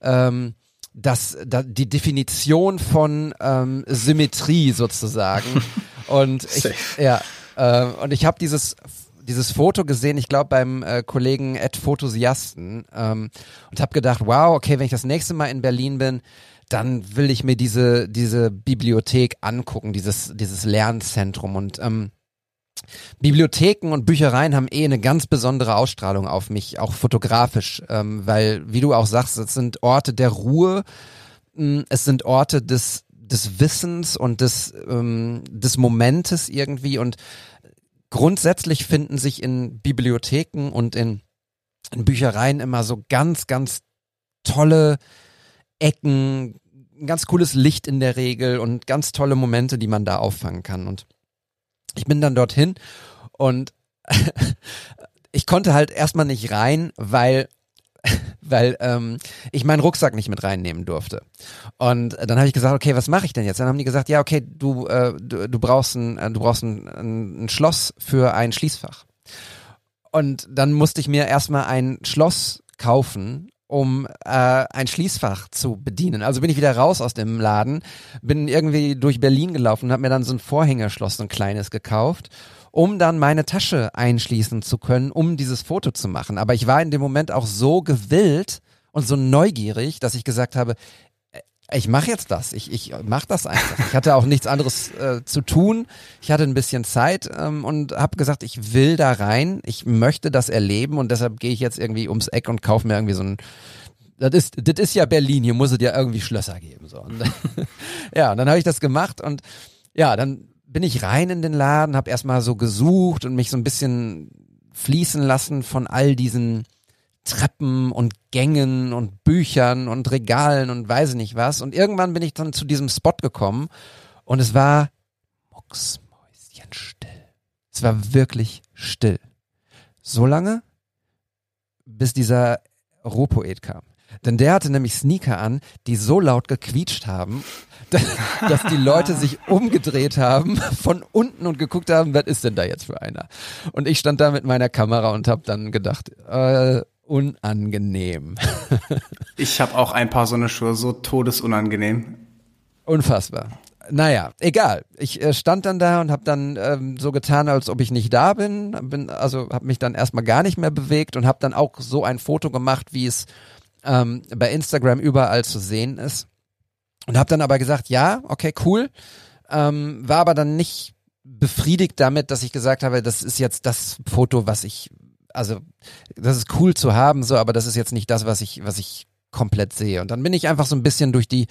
ähm, das, da, die Definition von ähm, Symmetrie sozusagen. und ich, ja, äh, und ich habe dieses dieses Foto gesehen, ich glaube beim äh, Kollegen Ed Photosiasten ähm, und habe gedacht, wow, okay, wenn ich das nächste Mal in Berlin bin, dann will ich mir diese diese Bibliothek angucken, dieses dieses Lernzentrum und ähm, Bibliotheken und Büchereien haben eh eine ganz besondere Ausstrahlung auf mich, auch fotografisch, ähm, weil, wie du auch sagst, es sind Orte der Ruhe, hm, es sind Orte des, des Wissens und des, ähm, des Momentes irgendwie und grundsätzlich finden sich in Bibliotheken und in, in Büchereien immer so ganz, ganz tolle Ecken, ein ganz cooles Licht in der Regel und ganz tolle Momente, die man da auffangen kann und ich bin dann dorthin und ich konnte halt erstmal nicht rein, weil weil ähm, ich meinen Rucksack nicht mit reinnehmen durfte. Und dann habe ich gesagt, okay, was mache ich denn jetzt? Dann haben die gesagt, ja, okay, du äh, du, du brauchst ein äh, du brauchst ein, ein, ein Schloss für ein Schließfach. Und dann musste ich mir erstmal ein Schloss kaufen um äh, ein Schließfach zu bedienen. Also bin ich wieder raus aus dem Laden, bin irgendwie durch Berlin gelaufen und habe mir dann so ein Vorhängerschloss, so ein kleines gekauft, um dann meine Tasche einschließen zu können, um dieses Foto zu machen. Aber ich war in dem Moment auch so gewillt und so neugierig, dass ich gesagt habe, ich mache jetzt das. Ich, ich mache das einfach. Ich hatte auch nichts anderes äh, zu tun. Ich hatte ein bisschen Zeit ähm, und habe gesagt, ich will da rein. Ich möchte das erleben und deshalb gehe ich jetzt irgendwie ums Eck und kaufe mir irgendwie so ein. Das ist, das ist ja Berlin. Hier muss es ja irgendwie Schlösser geben. So. Und, ja, dann habe ich das gemacht und ja, dann bin ich rein in den Laden, habe erstmal so gesucht und mich so ein bisschen fließen lassen von all diesen Treppen und Gängen und Büchern und Regalen und weiß nicht was. Und irgendwann bin ich dann zu diesem Spot gekommen und es war mucksmäuschenstill. Es war wirklich still. So lange, bis dieser Rohpoet kam. Denn der hatte nämlich Sneaker an, die so laut gequietscht haben, dass die Leute sich umgedreht haben von unten und geguckt haben, was ist denn da jetzt für einer? Und ich stand da mit meiner Kamera und habe dann gedacht, äh, unangenehm. ich habe auch ein paar so eine Schuhe, so todesunangenehm. Unfassbar. Naja, egal. Ich äh, stand dann da und habe dann ähm, so getan, als ob ich nicht da bin. bin also habe mich dann erstmal gar nicht mehr bewegt und habe dann auch so ein Foto gemacht, wie es ähm, bei Instagram überall zu sehen ist. Und habe dann aber gesagt, ja, okay, cool. Ähm, war aber dann nicht befriedigt damit, dass ich gesagt habe, das ist jetzt das Foto, was ich also das ist cool zu haben, so, aber das ist jetzt nicht das, was ich, was ich komplett sehe. Und dann bin ich einfach so ein bisschen durch die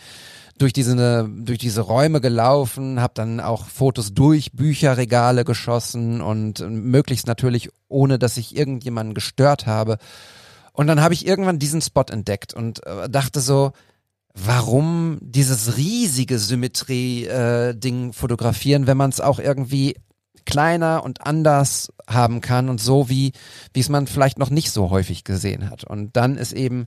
durch diese durch diese Räume gelaufen, habe dann auch Fotos durch Bücherregale geschossen und möglichst natürlich ohne, dass ich irgendjemanden gestört habe. Und dann habe ich irgendwann diesen Spot entdeckt und äh, dachte so, warum dieses riesige Symmetrie-Ding äh, fotografieren, wenn man es auch irgendwie kleiner und anders haben kann und so wie, wie es man vielleicht noch nicht so häufig gesehen hat. Und dann ist eben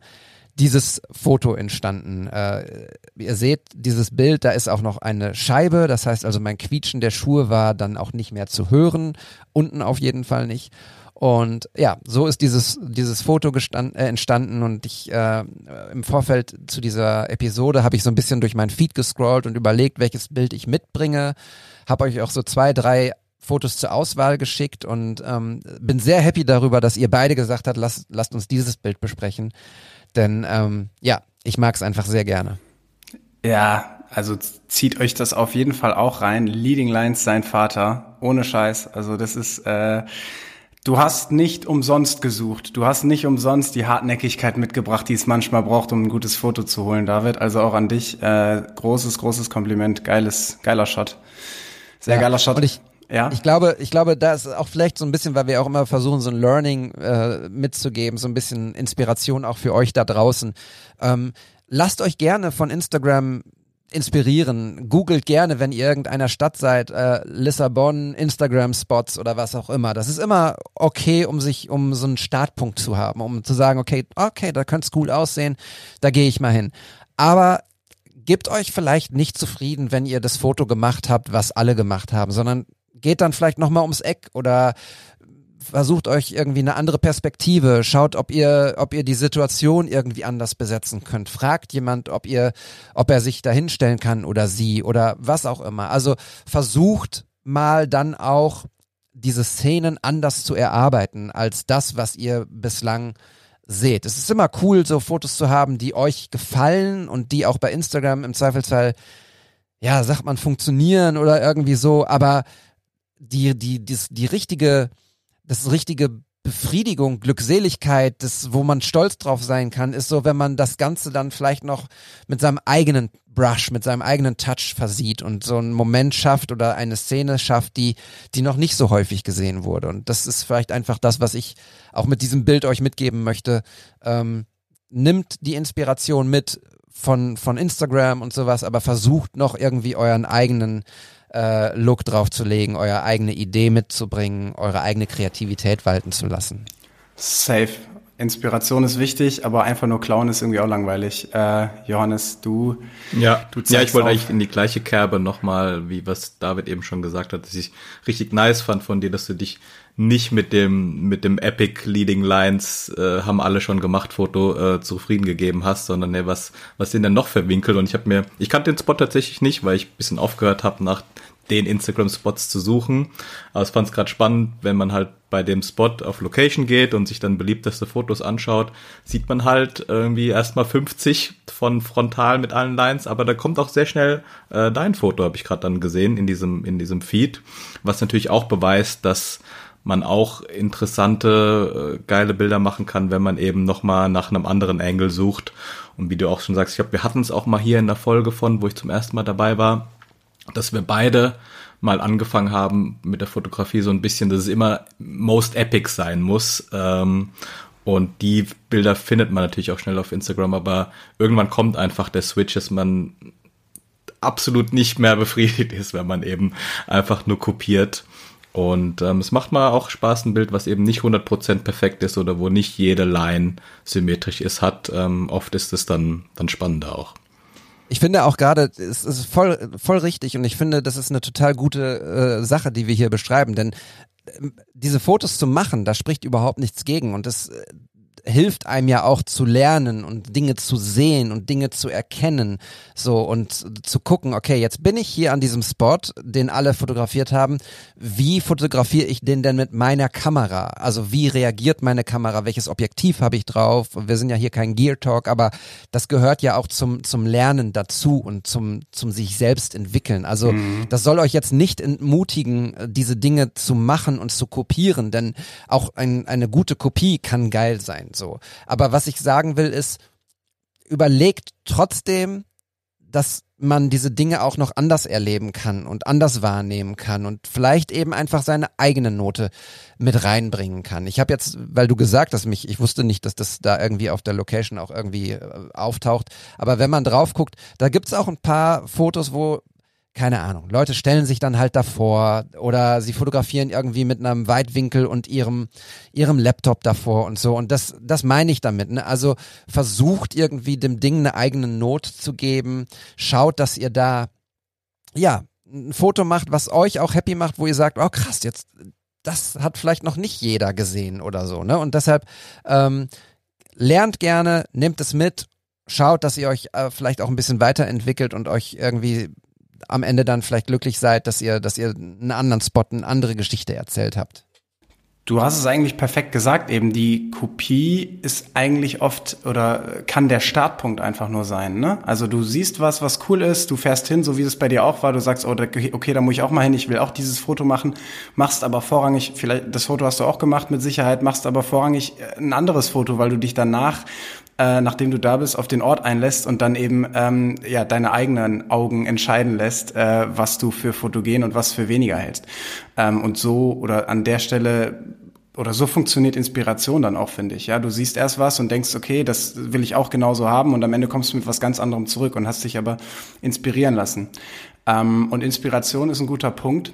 dieses Foto entstanden. Äh, ihr seht dieses Bild, da ist auch noch eine Scheibe, das heißt also mein Quietschen der Schuhe war dann auch nicht mehr zu hören, unten auf jeden Fall nicht. Und ja, so ist dieses, dieses Foto gestand, äh, entstanden und ich äh, im Vorfeld zu dieser Episode habe ich so ein bisschen durch mein Feed gescrollt und überlegt, welches Bild ich mitbringe. Habe euch auch so zwei, drei Fotos zur Auswahl geschickt und ähm, bin sehr happy darüber, dass ihr beide gesagt habt, lasst, lasst uns dieses Bild besprechen. Denn ähm, ja, ich mag es einfach sehr gerne. Ja, also zieht euch das auf jeden Fall auch rein. Leading Lines sein Vater, ohne Scheiß. Also das ist äh, Du hast nicht umsonst gesucht. Du hast nicht umsonst die Hartnäckigkeit mitgebracht, die es manchmal braucht, um ein gutes Foto zu holen, David. Also auch an dich. Äh, großes, großes Kompliment. Geiles, geiler Shot. Sehr Ja, geiler Shot. und ich- ja. Ich glaube, ich glaube, da ist auch vielleicht so ein bisschen, weil wir auch immer versuchen, so ein Learning äh, mitzugeben, so ein bisschen Inspiration auch für euch da draußen. Ähm, lasst euch gerne von Instagram inspirieren. Googelt gerne, wenn ihr irgendeiner Stadt seid, äh, Lissabon, Instagram-Spots oder was auch immer. Das ist immer okay, um sich, um so einen Startpunkt zu haben, um zu sagen, okay, okay, da könnte es cool aussehen, da gehe ich mal hin. Aber gebt euch vielleicht nicht zufrieden, wenn ihr das Foto gemacht habt, was alle gemacht haben, sondern geht dann vielleicht nochmal ums Eck oder versucht euch irgendwie eine andere Perspektive, schaut, ob ihr, ob ihr die Situation irgendwie anders besetzen könnt. Fragt jemand, ob ihr, ob er sich da hinstellen kann oder sie oder was auch immer. Also versucht mal dann auch diese Szenen anders zu erarbeiten als das, was ihr bislang seht. Es ist immer cool, so Fotos zu haben, die euch gefallen und die auch bei Instagram im Zweifelsfall, ja, sagt man, funktionieren oder irgendwie so, aber die, die, die, die richtige, das richtige Befriedigung, Glückseligkeit, das, wo man stolz drauf sein kann, ist so, wenn man das Ganze dann vielleicht noch mit seinem eigenen Brush, mit seinem eigenen Touch versieht und so einen Moment schafft oder eine Szene schafft, die, die noch nicht so häufig gesehen wurde. Und das ist vielleicht einfach das, was ich auch mit diesem Bild euch mitgeben möchte. Ähm, nimmt die Inspiration mit von, von Instagram und sowas, aber versucht noch irgendwie euren eigenen äh, Look draufzulegen, eure eigene Idee mitzubringen, eure eigene Kreativität walten zu lassen. Safe. Inspiration ist wichtig, aber einfach nur klauen ist irgendwie auch langweilig. Äh, Johannes, du. Ja, Du ja zeigst ich wollte auf. eigentlich in die gleiche Kerbe nochmal, wie was David eben schon gesagt hat, dass ich richtig nice fand von dir, dass du dich nicht mit dem mit dem Epic Leading Lines äh, haben alle schon gemacht Foto äh, zufrieden gegeben hast, sondern ne, was was sind denn noch für Winkel und ich habe mir ich kannte den Spot tatsächlich nicht, weil ich bisschen aufgehört habe nach den Instagram Spots zu suchen, aber ich fand es gerade spannend, wenn man halt bei dem Spot auf Location geht und sich dann beliebteste Fotos anschaut, sieht man halt irgendwie erstmal 50 von frontal mit allen Lines, aber da kommt auch sehr schnell äh, dein Foto, habe ich gerade dann gesehen in diesem in diesem Feed, was natürlich auch beweist, dass man auch interessante, äh, geile Bilder machen kann, wenn man eben nochmal nach einem anderen Angle sucht. Und wie du auch schon sagst, ich glaube, wir hatten es auch mal hier in der Folge von, wo ich zum ersten Mal dabei war, dass wir beide mal angefangen haben mit der Fotografie so ein bisschen, dass es immer most epic sein muss. Ähm, und die Bilder findet man natürlich auch schnell auf Instagram, aber irgendwann kommt einfach der Switch, dass man absolut nicht mehr befriedigt ist, wenn man eben einfach nur kopiert. Und ähm, es macht mal auch Spaß, ein Bild, was eben nicht 100% perfekt ist oder wo nicht jede Line symmetrisch ist, hat. Ähm, oft ist es dann, dann spannender auch. Ich finde auch gerade, es ist voll, voll richtig und ich finde, das ist eine total gute äh, Sache, die wir hier beschreiben, denn ähm, diese Fotos zu machen, da spricht überhaupt nichts gegen und das äh, hilft einem ja auch zu lernen und Dinge zu sehen und Dinge zu erkennen, so und zu gucken, okay, jetzt bin ich hier an diesem Spot, den alle fotografiert haben. Wie fotografiere ich den denn mit meiner Kamera? Also wie reagiert meine Kamera? Welches Objektiv habe ich drauf? Wir sind ja hier kein Gear Talk, aber das gehört ja auch zum zum Lernen dazu und zum zum sich selbst entwickeln. Also das soll euch jetzt nicht entmutigen, diese Dinge zu machen und zu kopieren, denn auch ein, eine gute Kopie kann geil sein. So, aber was ich sagen will ist, überlegt trotzdem, dass man diese Dinge auch noch anders erleben kann und anders wahrnehmen kann und vielleicht eben einfach seine eigene Note mit reinbringen kann. Ich habe jetzt, weil du gesagt hast, mich, ich wusste nicht, dass das da irgendwie auf der Location auch irgendwie äh, auftaucht, aber wenn man drauf guckt, da gibt's auch ein paar Fotos, wo keine Ahnung, Leute stellen sich dann halt davor oder sie fotografieren irgendwie mit einem Weitwinkel und ihrem, ihrem Laptop davor und so. Und das, das meine ich damit. Ne? Also versucht irgendwie dem Ding eine eigene Not zu geben. Schaut, dass ihr da, ja, ein Foto macht, was euch auch happy macht, wo ihr sagt, oh krass, jetzt, das hat vielleicht noch nicht jeder gesehen oder so. Ne? Und deshalb ähm, lernt gerne, nehmt es mit schaut, dass ihr euch äh, vielleicht auch ein bisschen weiterentwickelt und euch irgendwie am Ende dann vielleicht glücklich seid, dass ihr, dass ihr einen anderen Spot, eine andere Geschichte erzählt habt. Du hast es eigentlich perfekt gesagt, eben die Kopie ist eigentlich oft oder kann der Startpunkt einfach nur sein. Ne? Also du siehst was, was cool ist, du fährst hin, so wie es bei dir auch war, du sagst, oh, okay, da muss ich auch mal hin, ich will auch dieses Foto machen, machst aber vorrangig, vielleicht das Foto hast du auch gemacht mit Sicherheit, machst aber vorrangig ein anderes Foto, weil du dich danach äh, nachdem du da bist, auf den Ort einlässt und dann eben ähm, ja deine eigenen Augen entscheiden lässt, äh, was du für fotogen und was für weniger hältst. Ähm, und so oder an der Stelle oder so funktioniert Inspiration dann auch, finde ich. Ja, du siehst erst was und denkst, okay, das will ich auch genauso haben und am Ende kommst du mit was ganz anderem zurück und hast dich aber inspirieren lassen. Ähm, und Inspiration ist ein guter Punkt.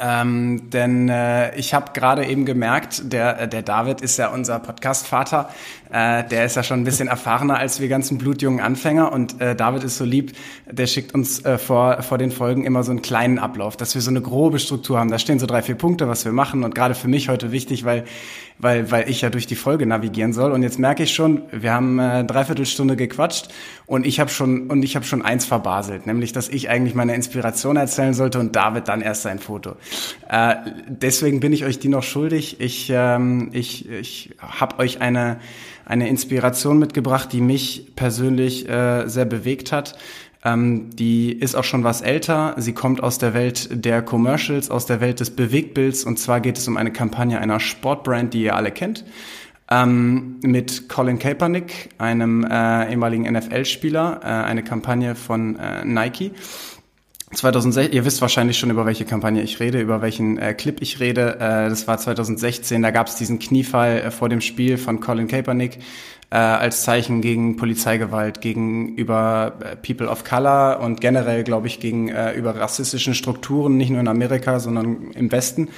Ähm, denn äh, ich habe gerade eben gemerkt, der, der David ist ja unser Podcast-Vater. Äh, der ist ja schon ein bisschen erfahrener als wir ganzen blutjungen Anfänger. Und äh, David ist so lieb, der schickt uns äh, vor, vor den Folgen immer so einen kleinen Ablauf, dass wir so eine grobe Struktur haben. Da stehen so drei, vier Punkte, was wir machen. Und gerade für mich heute wichtig, weil, weil, weil ich ja durch die Folge navigieren soll. Und jetzt merke ich schon, wir haben äh, dreiviertel Stunde gequatscht und ich habe schon und ich habe schon eins verbaselt, nämlich dass ich eigentlich meine Inspiration erzählen sollte und David dann erst sein Foto. Äh, deswegen bin ich euch die noch schuldig. Ich ähm, ich ich habe euch eine eine Inspiration mitgebracht, die mich persönlich äh, sehr bewegt hat. Ähm, die ist auch schon was älter. Sie kommt aus der Welt der Commercials, aus der Welt des Bewegtbilds. Und zwar geht es um eine Kampagne einer Sportbrand, die ihr alle kennt. Ähm, mit Colin Kaepernick, einem äh, ehemaligen NFL-Spieler, äh, eine Kampagne von äh, Nike. 2006, ihr wisst wahrscheinlich schon, über welche Kampagne ich rede, über welchen äh, Clip ich rede. Äh, das war 2016, da gab es diesen Kniefall äh, vor dem Spiel von Colin Kaepernick äh, als Zeichen gegen Polizeigewalt, gegenüber äh, People of Color und generell, glaube ich, gegenüber äh, rassistischen Strukturen, nicht nur in Amerika, sondern im Westen.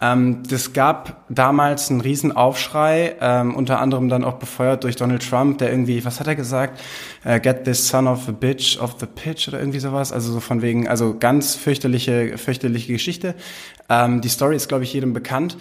Ähm, das gab damals einen riesen Aufschrei, ähm, unter anderem dann auch befeuert durch Donald Trump, der irgendwie, was hat er gesagt? Uh, get this son of a bitch off the pitch oder irgendwie sowas. Also so von wegen, also ganz fürchterliche, fürchterliche Geschichte. Ähm, die Story ist, glaube ich, jedem bekannt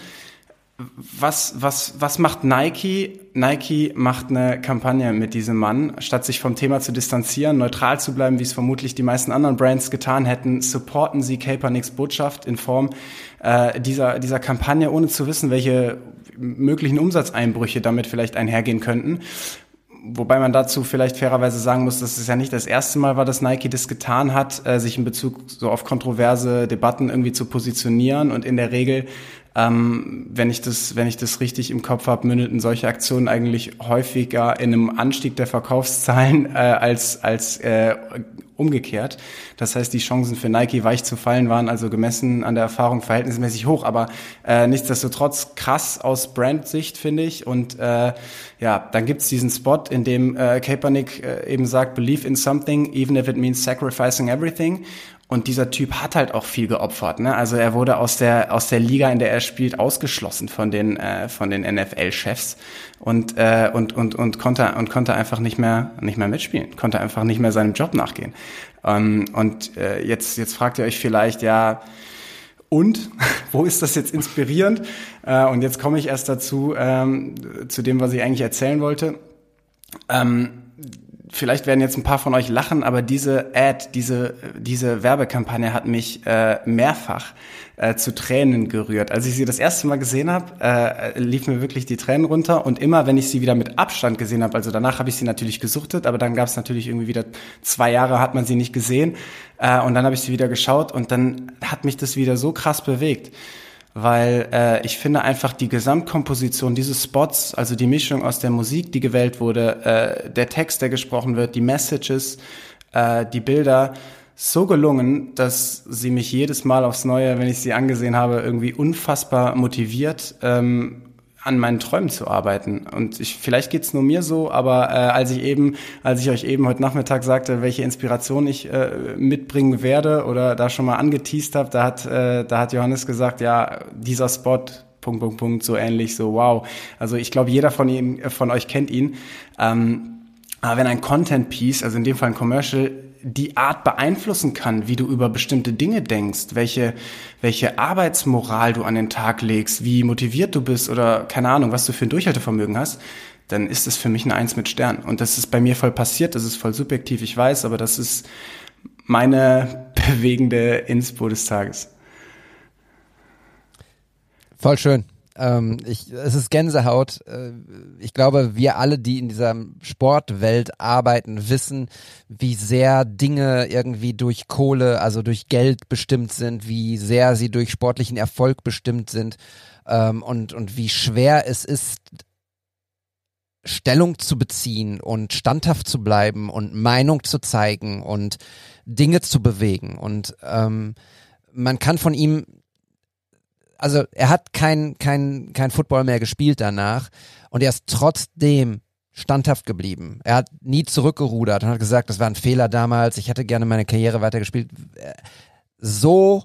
was, was, was macht Nike? Nike macht eine Kampagne mit diesem Mann. Statt sich vom Thema zu distanzieren, neutral zu bleiben, wie es vermutlich die meisten anderen Brands getan hätten, supporten sie Kaepernicks Botschaft in Form äh, dieser, dieser Kampagne, ohne zu wissen, welche möglichen Umsatzeinbrüche damit vielleicht einhergehen könnten. Wobei man dazu vielleicht fairerweise sagen muss, dass es ja nicht das erste Mal war, dass Nike das getan hat, äh, sich in Bezug so auf kontroverse Debatten irgendwie zu positionieren und in der Regel ähm, wenn ich das, wenn ich das richtig im Kopf habe, mündeten solche Aktionen eigentlich häufiger in einem Anstieg der Verkaufszahlen äh, als als äh, umgekehrt. Das heißt, die Chancen für Nike weich zu fallen waren also gemessen an der Erfahrung verhältnismäßig hoch, aber äh, nichtsdestotrotz krass aus Brand-Sicht, finde ich. Und äh, ja, dann gibt's diesen Spot, in dem äh, Kaepernick äh, eben sagt, believe in something, even if it means sacrificing everything. Und dieser Typ hat halt auch viel geopfert. Ne? Also er wurde aus der aus der Liga, in der er spielt, ausgeschlossen von den äh, von den NFL-Chefs und äh, und und und konnte und konnte einfach nicht mehr nicht mehr mitspielen, konnte einfach nicht mehr seinem Job nachgehen. Ähm, und äh, jetzt jetzt fragt ihr euch vielleicht ja und wo ist das jetzt inspirierend? Äh, und jetzt komme ich erst dazu ähm, zu dem, was ich eigentlich erzählen wollte. Ähm, vielleicht werden jetzt ein paar von euch lachen, aber diese Ad, diese, diese Werbekampagne hat mich äh, mehrfach äh, zu Tränen gerührt. Als ich sie das erste Mal gesehen habe, äh, lief mir wirklich die Tränen runter und immer, wenn ich sie wieder mit Abstand gesehen habe, also danach habe ich sie natürlich gesuchtet, aber dann gab es natürlich irgendwie wieder zwei Jahre hat man sie nicht gesehen äh, und dann habe ich sie wieder geschaut und dann hat mich das wieder so krass bewegt weil äh, ich finde einfach die Gesamtkomposition dieses Spots, also die Mischung aus der Musik, die gewählt wurde, äh, der Text, der gesprochen wird, die Messages, äh, die Bilder, so gelungen, dass sie mich jedes Mal aufs Neue, wenn ich sie angesehen habe, irgendwie unfassbar motiviert, ähm, an meinen Träumen zu arbeiten. Und ich, vielleicht geht's nur mir so, aber äh, als ich eben, als ich euch eben heute Nachmittag sagte, welche Inspiration ich äh, mitbringen werde oder da schon mal angeteased habe, da hat, äh, da hat Johannes gesagt, ja, dieser Spot, Punkt, Punkt, Punkt, so ähnlich, so wow. Also ich glaube, jeder von ihm, von euch kennt ihn. Ähm, aber wenn ein Content Piece, also in dem Fall ein Commercial, die Art beeinflussen kann, wie du über bestimmte Dinge denkst, welche, welche Arbeitsmoral du an den Tag legst, wie motiviert du bist oder keine Ahnung, was du für ein Durchhaltevermögen hast, dann ist es für mich eine Eins mit Stern. Und das ist bei mir voll passiert, das ist voll subjektiv, ich weiß, aber das ist meine bewegende Inspo des Tages. Voll schön. Ähm, ich, es ist Gänsehaut. Äh, ich glaube, wir alle, die in dieser Sportwelt arbeiten, wissen, wie sehr Dinge irgendwie durch Kohle, also durch Geld bestimmt sind, wie sehr sie durch sportlichen Erfolg bestimmt sind ähm, und, und wie schwer es ist, Stellung zu beziehen und standhaft zu bleiben und Meinung zu zeigen und Dinge zu bewegen. Und ähm, man kann von ihm also er hat kein, kein, kein Football mehr gespielt danach und er ist trotzdem standhaft geblieben. Er hat nie zurückgerudert und hat gesagt, das war ein Fehler damals, ich hätte gerne meine Karriere weitergespielt. So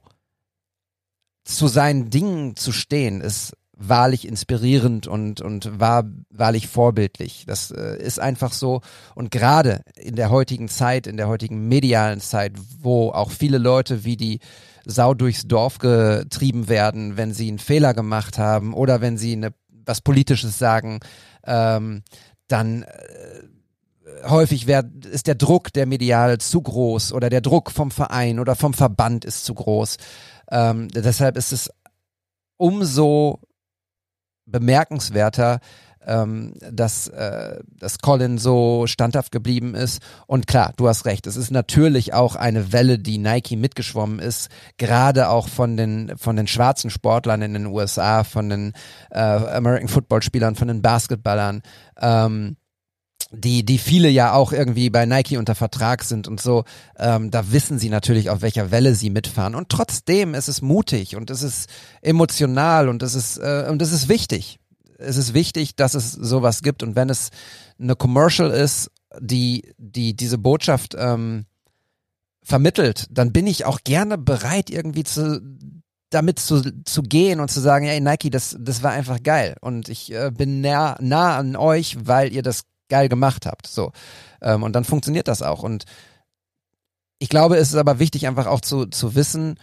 zu seinen Dingen zu stehen, ist wahrlich inspirierend und, und war wahrlich vorbildlich. Das äh, ist einfach so. Und gerade in der heutigen Zeit, in der heutigen medialen Zeit, wo auch viele Leute wie die Sau durchs Dorf getrieben werden, wenn sie einen Fehler gemacht haben oder wenn sie eine, was Politisches sagen, ähm, dann äh, häufig wär, ist der Druck der medial zu groß oder der Druck vom Verein oder vom Verband ist zu groß. Ähm, deshalb ist es umso bemerkenswerter, ähm, dass, äh, dass Colin so standhaft geblieben ist. Und klar, du hast recht, es ist natürlich auch eine Welle, die Nike mitgeschwommen ist, gerade auch von den, von den schwarzen Sportlern in den USA, von den äh, American Football Spielern, von den Basketballern. Ähm, die, die viele ja auch irgendwie bei Nike unter Vertrag sind und so, ähm, da wissen sie natürlich, auf welcher Welle sie mitfahren. Und trotzdem ist es mutig und es ist emotional und es ist, äh, und es ist wichtig es ist wichtig, dass es sowas gibt und wenn es eine Commercial ist, die, die diese Botschaft ähm, vermittelt, dann bin ich auch gerne bereit, irgendwie zu damit zu, zu gehen und zu sagen, hey Nike, das, das war einfach geil und ich äh, bin nah, nah an euch, weil ihr das geil gemacht habt. So. Ähm, und dann funktioniert das auch. Und ich glaube, es ist aber wichtig, einfach auch zu, zu wissen,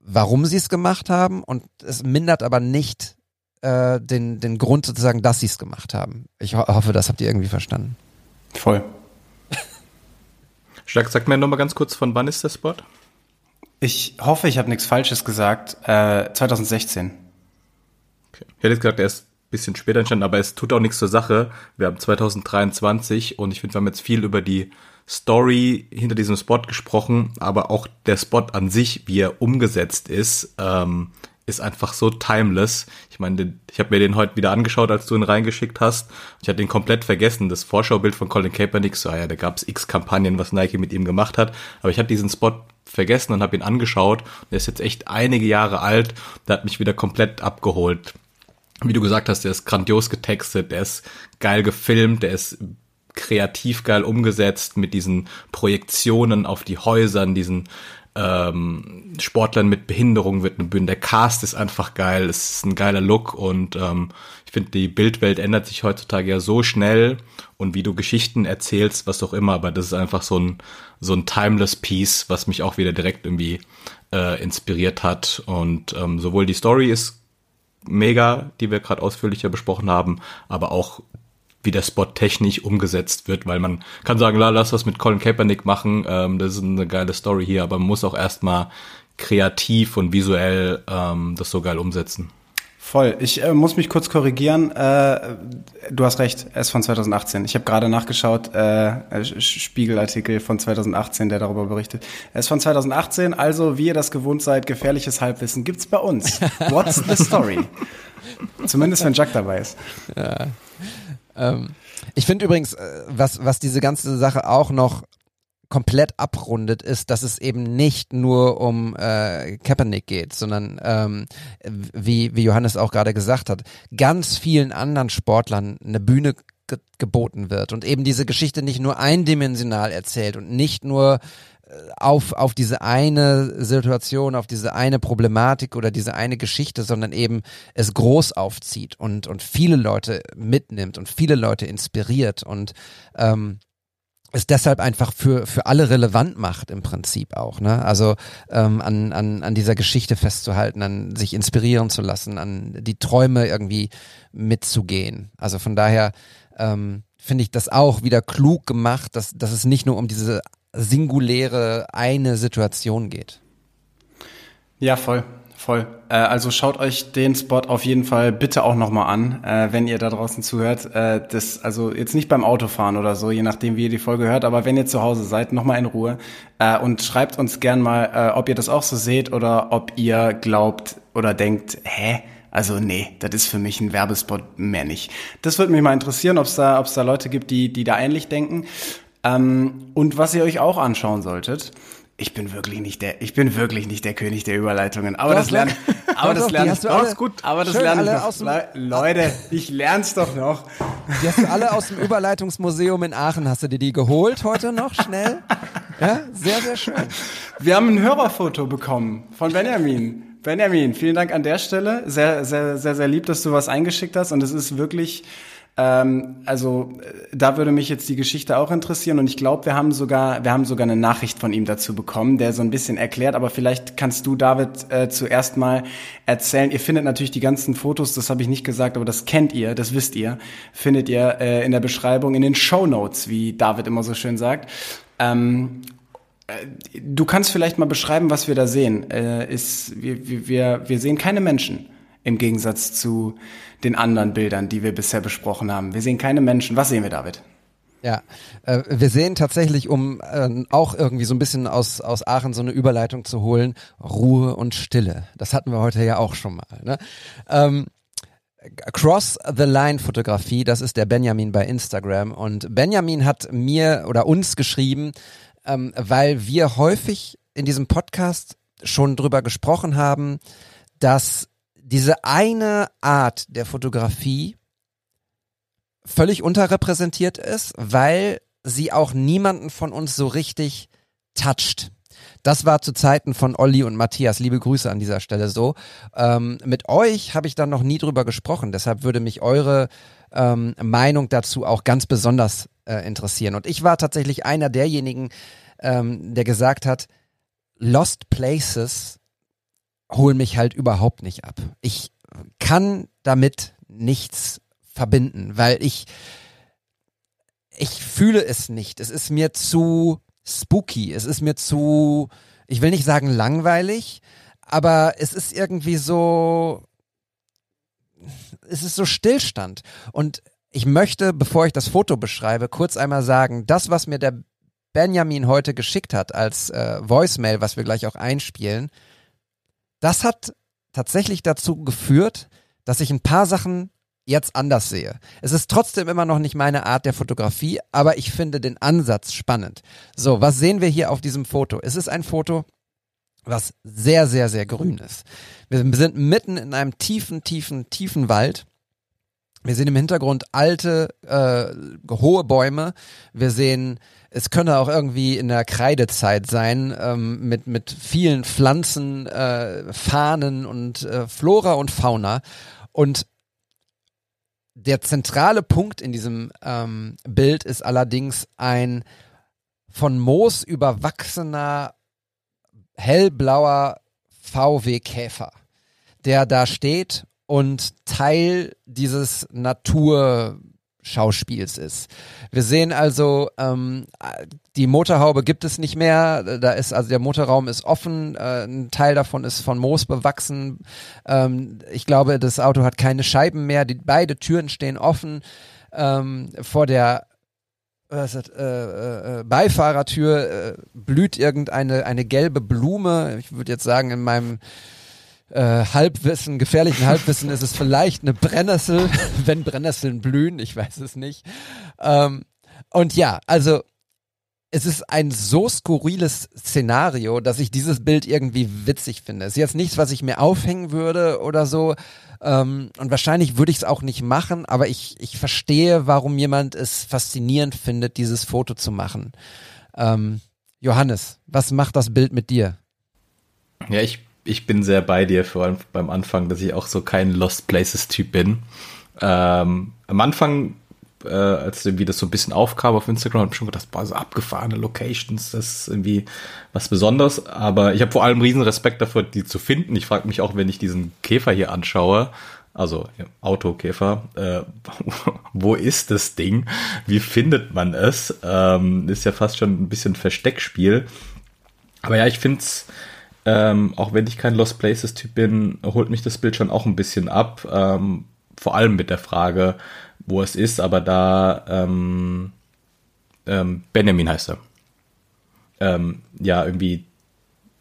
warum sie es gemacht haben und es mindert aber nicht äh, den, den Grund sozusagen, dass sie es gemacht haben. Ich ho hoffe, das habt ihr irgendwie verstanden. Voll. Stark, sag mir nochmal ganz kurz, von wann ist der Spot? Ich hoffe, ich habe nichts Falsches gesagt. Äh, 2016. Okay. Ich hätte jetzt gesagt, er ist ein bisschen später entstanden, aber es tut auch nichts zur Sache. Wir haben 2023 und ich finde, wir haben jetzt viel über die Story hinter diesem Spot gesprochen, aber auch der Spot an sich, wie er umgesetzt ist, ähm, ist einfach so timeless. Ich meine, ich habe mir den heute wieder angeschaut, als du ihn reingeschickt hast. Ich hatte ihn komplett vergessen. Das Vorschaubild von Colin Kaepernick, so, ah ja, da gab's x Kampagnen, was Nike mit ihm gemacht hat. Aber ich habe diesen Spot vergessen und habe ihn angeschaut. Der ist jetzt echt einige Jahre alt. Der hat mich wieder komplett abgeholt. Wie du gesagt hast, der ist grandios getextet, der ist geil gefilmt, der ist kreativ geil umgesetzt mit diesen Projektionen auf die Häusern, diesen ähm, Sportlern mit Behinderung wird eine Bühne. Der Cast ist einfach geil, es ist ein geiler Look und ähm, ich finde, die Bildwelt ändert sich heutzutage ja so schnell und wie du Geschichten erzählst, was auch immer, aber das ist einfach so ein, so ein timeless Piece, was mich auch wieder direkt irgendwie äh, inspiriert hat. Und ähm, sowohl die Story ist mega, die wir gerade ausführlicher besprochen haben, aber auch wie der Spot technisch umgesetzt wird, weil man kann sagen, lass was mit Colin Kaepernick machen, ähm, das ist eine geile Story hier, aber man muss auch erstmal kreativ und visuell ähm, das so geil umsetzen. Voll. Ich äh, muss mich kurz korrigieren. Äh, du hast recht, er ist von 2018. Ich habe gerade nachgeschaut, äh, Spiegelartikel von 2018, der darüber berichtet. Er ist von 2018, also wie ihr das gewohnt seid, gefährliches Halbwissen gibt's bei uns. What's the story? Zumindest wenn Jack dabei ist. Ja. Ähm, ich finde übrigens, äh, was, was diese ganze Sache auch noch komplett abrundet, ist, dass es eben nicht nur um äh, Kaepernick geht, sondern ähm, wie, wie Johannes auch gerade gesagt hat, ganz vielen anderen Sportlern eine Bühne ge geboten wird und eben diese Geschichte nicht nur eindimensional erzählt und nicht nur auf, auf diese eine Situation, auf diese eine Problematik oder diese eine Geschichte, sondern eben es groß aufzieht und, und viele Leute mitnimmt und viele Leute inspiriert und ähm, es deshalb einfach für, für alle relevant macht im Prinzip auch. Ne? Also ähm, an, an, an dieser Geschichte festzuhalten, an sich inspirieren zu lassen, an die Träume irgendwie mitzugehen. Also von daher ähm, finde ich das auch wieder klug gemacht, dass, dass es nicht nur um diese singuläre eine Situation geht. Ja, voll. Voll. Äh, also schaut euch den Spot auf jeden Fall bitte auch nochmal an, äh, wenn ihr da draußen zuhört. Äh, das, also jetzt nicht beim Autofahren oder so, je nachdem, wie ihr die Folge hört, aber wenn ihr zu Hause seid, nochmal in Ruhe äh, und schreibt uns gern mal, äh, ob ihr das auch so seht oder ob ihr glaubt oder denkt, hä? Also nee, das ist für mich ein Werbespot mehr nicht. Das würde mich mal interessieren, ob es da, da Leute gibt, die, die da ähnlich denken. Ähm, und was ihr euch auch anschauen solltet, ich bin wirklich nicht der, ich bin wirklich nicht der König der Überleitungen. Aber Doch, das lernt, aber doch, das hast du alle gut. Aber das lerne ich noch. Le- Leute, ich lern's doch noch. Die hast du alle aus dem Überleitungsmuseum in Aachen, hast du dir die geholt heute noch schnell? Ja, sehr, sehr schön. Wir haben ein Hörerfoto bekommen von Benjamin. Benjamin, vielen Dank an der Stelle. Sehr, sehr, sehr, sehr lieb, dass du was eingeschickt hast. Und es ist wirklich, ähm, also äh, da würde mich jetzt die Geschichte auch interessieren. Und ich glaube, wir haben sogar, wir haben sogar eine Nachricht von ihm dazu bekommen, der so ein bisschen erklärt. Aber vielleicht kannst du, David, äh, zuerst mal erzählen. Ihr findet natürlich die ganzen Fotos, das habe ich nicht gesagt, aber das kennt ihr, das wisst ihr, findet ihr äh, in der Beschreibung, in den Show Notes, wie David immer so schön sagt. Ähm, Du kannst vielleicht mal beschreiben, was wir da sehen. Äh, ist, wir- wir, wir sehen keine Menschen im Gegensatz zu den anderen Bildern, die wir bisher besprochen haben. Wir sehen keine Menschen. Was sehen wir, David? Ja, äh, wir sehen tatsächlich, um äh, auch irgendwie so ein bisschen aus, aus Aachen so eine Überleitung zu holen, Ruhe und Stille. Das hatten wir heute ja auch schon mal. Ne? Ähm, Cross the Line Fotografie, das ist der Benjamin bei Instagram. Und Benjamin hat mir oder uns geschrieben, ähm, weil wir häufig in diesem Podcast schon drüber gesprochen haben, dass diese eine Art der Fotografie völlig unterrepräsentiert ist, weil sie auch niemanden von uns so richtig toucht. Das war zu Zeiten von Olli und Matthias. Liebe Grüße an dieser Stelle so. Ähm, mit euch habe ich dann noch nie drüber gesprochen. Deshalb würde mich eure ähm, Meinung dazu auch ganz besonders äh, interessieren. Und ich war tatsächlich einer derjenigen, ähm, der gesagt hat, Lost Places holen mich halt überhaupt nicht ab. Ich kann damit nichts verbinden, weil ich ich fühle es nicht. Es ist mir zu spooky. Es ist mir zu, ich will nicht sagen langweilig, aber es ist irgendwie so, es ist so Stillstand. Und ich möchte, bevor ich das Foto beschreibe, kurz einmal sagen, das, was mir der Benjamin heute geschickt hat als äh, Voicemail, was wir gleich auch einspielen, das hat tatsächlich dazu geführt, dass ich ein paar Sachen jetzt anders sehe. Es ist trotzdem immer noch nicht meine Art der Fotografie, aber ich finde den Ansatz spannend. So, was sehen wir hier auf diesem Foto? Es ist ein Foto, was sehr, sehr, sehr grün ist. Wir sind mitten in einem tiefen, tiefen, tiefen Wald. Wir sehen im Hintergrund alte, äh, hohe Bäume. Wir sehen, es könnte auch irgendwie in der Kreidezeit sein, ähm, mit, mit vielen Pflanzen, äh, Fahnen und äh, Flora und Fauna. Und der zentrale Punkt in diesem ähm, Bild ist allerdings ein von Moos überwachsener hellblauer VW-Käfer, der da steht und Teil dieses Naturschauspiels ist. Wir sehen also, ähm, die Motorhaube gibt es nicht mehr, da ist also der Motorraum ist offen, äh, ein Teil davon ist von Moos bewachsen. Ähm, ich glaube, das Auto hat keine Scheiben mehr, die, beide Türen stehen offen. Ähm, vor der was ist das, äh, äh, Beifahrertür äh, blüht irgendeine eine gelbe Blume. Ich würde jetzt sagen, in meinem äh, Halbwissen, gefährlichen Halbwissen ist es vielleicht eine Brennnessel, wenn Brennnesseln blühen, ich weiß es nicht. Ähm, und ja, also es ist ein so skurriles Szenario, dass ich dieses Bild irgendwie witzig finde. Es ist jetzt nichts, was ich mir aufhängen würde oder so. Ähm, und wahrscheinlich würde ich es auch nicht machen, aber ich, ich verstehe, warum jemand es faszinierend findet, dieses Foto zu machen. Ähm, Johannes, was macht das Bild mit dir? Ja, ich, ich bin sehr bei dir, vor allem beim Anfang, dass ich auch so kein Lost Places-Typ bin. Ähm, am Anfang äh, als irgendwie das so ein bisschen aufkam auf Instagram, habe ich schon gedacht, boah, so abgefahrene Locations, das ist irgendwie was Besonderes. Aber ich habe vor allem riesen Respekt davor, die zu finden. Ich frage mich auch, wenn ich diesen Käfer hier anschaue, also Autokäfer, äh, wo ist das Ding? Wie findet man es? Ähm, ist ja fast schon ein bisschen Versteckspiel. Aber ja, ich finde es, ähm, auch wenn ich kein Lost Places Typ bin, holt mich das Bild schon auch ein bisschen ab. Ähm, vor allem mit der Frage, wo es ist, aber da ähm, ähm, Benjamin heißt er. Ähm, ja, irgendwie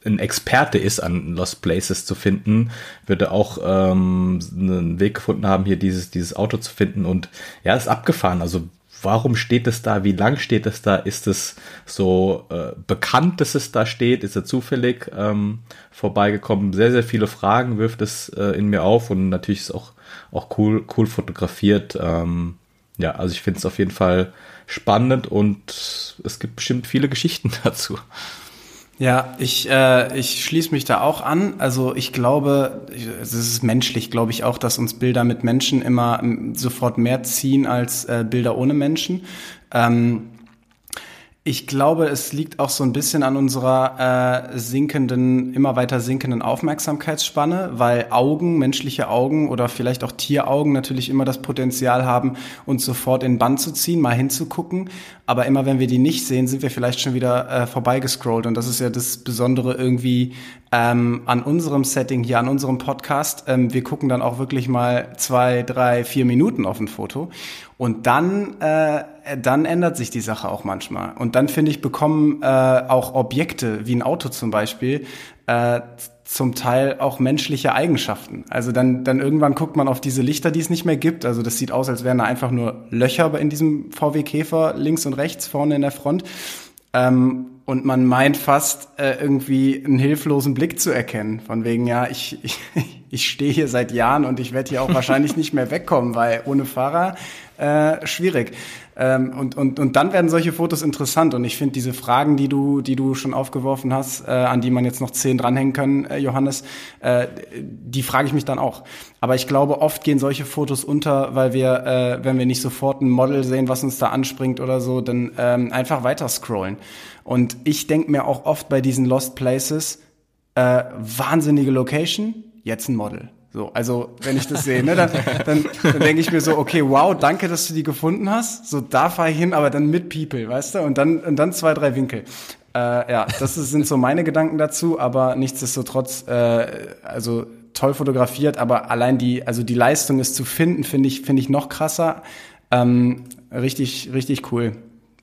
ein Experte ist, an Lost Places zu finden, würde auch ähm, einen Weg gefunden haben, hier dieses, dieses Auto zu finden. Und ja, ist abgefahren. Also warum steht es da? Wie lang steht es da? Ist es so äh, bekannt, dass es da steht? Ist er zufällig ähm, vorbeigekommen? Sehr, sehr viele Fragen wirft es äh, in mir auf und natürlich ist es auch auch cool, cool fotografiert. Ähm, ja, also ich finde es auf jeden Fall spannend und es gibt bestimmt viele Geschichten dazu. Ja, ich, äh, ich schließe mich da auch an. Also ich glaube, es ist menschlich, glaube ich auch, dass uns Bilder mit Menschen immer ähm, sofort mehr ziehen als äh, Bilder ohne Menschen. Ähm, ich glaube, es liegt auch so ein bisschen an unserer äh, sinkenden, immer weiter sinkenden Aufmerksamkeitsspanne, weil Augen, menschliche Augen oder vielleicht auch Tieraugen natürlich immer das Potenzial haben, uns sofort in Bann zu ziehen, mal hinzugucken. Aber immer wenn wir die nicht sehen, sind wir vielleicht schon wieder äh, vorbeigescrollt. Und das ist ja das Besondere irgendwie ähm, an unserem Setting hier, an unserem Podcast. Ähm, wir gucken dann auch wirklich mal zwei, drei, vier Minuten auf ein Foto. Und dann, äh, dann ändert sich die Sache auch manchmal. Und dann, finde ich, bekommen äh, auch Objekte, wie ein Auto zum Beispiel, äh, zum Teil auch menschliche Eigenschaften. Also dann, dann irgendwann guckt man auf diese Lichter, die es nicht mehr gibt. Also das sieht aus, als wären da einfach nur Löcher in diesem VW Käfer links und rechts vorne in der Front. Ähm, und man meint fast äh, irgendwie einen hilflosen Blick zu erkennen. Von wegen, ja, ich, ich, ich stehe hier seit Jahren und ich werde hier auch wahrscheinlich nicht mehr wegkommen, weil ohne Fahrer äh, schwierig. Ähm, und, und, und dann werden solche Fotos interessant. Und ich finde diese Fragen, die du, die du schon aufgeworfen hast, äh, an die man jetzt noch zehn dranhängen kann, äh, Johannes, äh, die frage ich mich dann auch. Aber ich glaube, oft gehen solche Fotos unter, weil wir, äh, wenn wir nicht sofort ein Model sehen, was uns da anspringt oder so, dann ähm, einfach weiter scrollen. Und ich denke mir auch oft bei diesen Lost Places, äh, wahnsinnige Location, jetzt ein Model. So, also wenn ich das sehe, ne, dann, dann, dann denke ich mir so, okay, wow, danke, dass du die gefunden hast. So, da fahre ich hin, aber dann mit People, weißt du? Und dann, und dann zwei, drei Winkel. Äh, ja, das ist, sind so meine Gedanken dazu, aber nichtsdestotrotz, äh, also toll fotografiert, aber allein die, also die Leistung, es zu finden, finde ich, finde ich noch krasser. Ähm, richtig, richtig cool.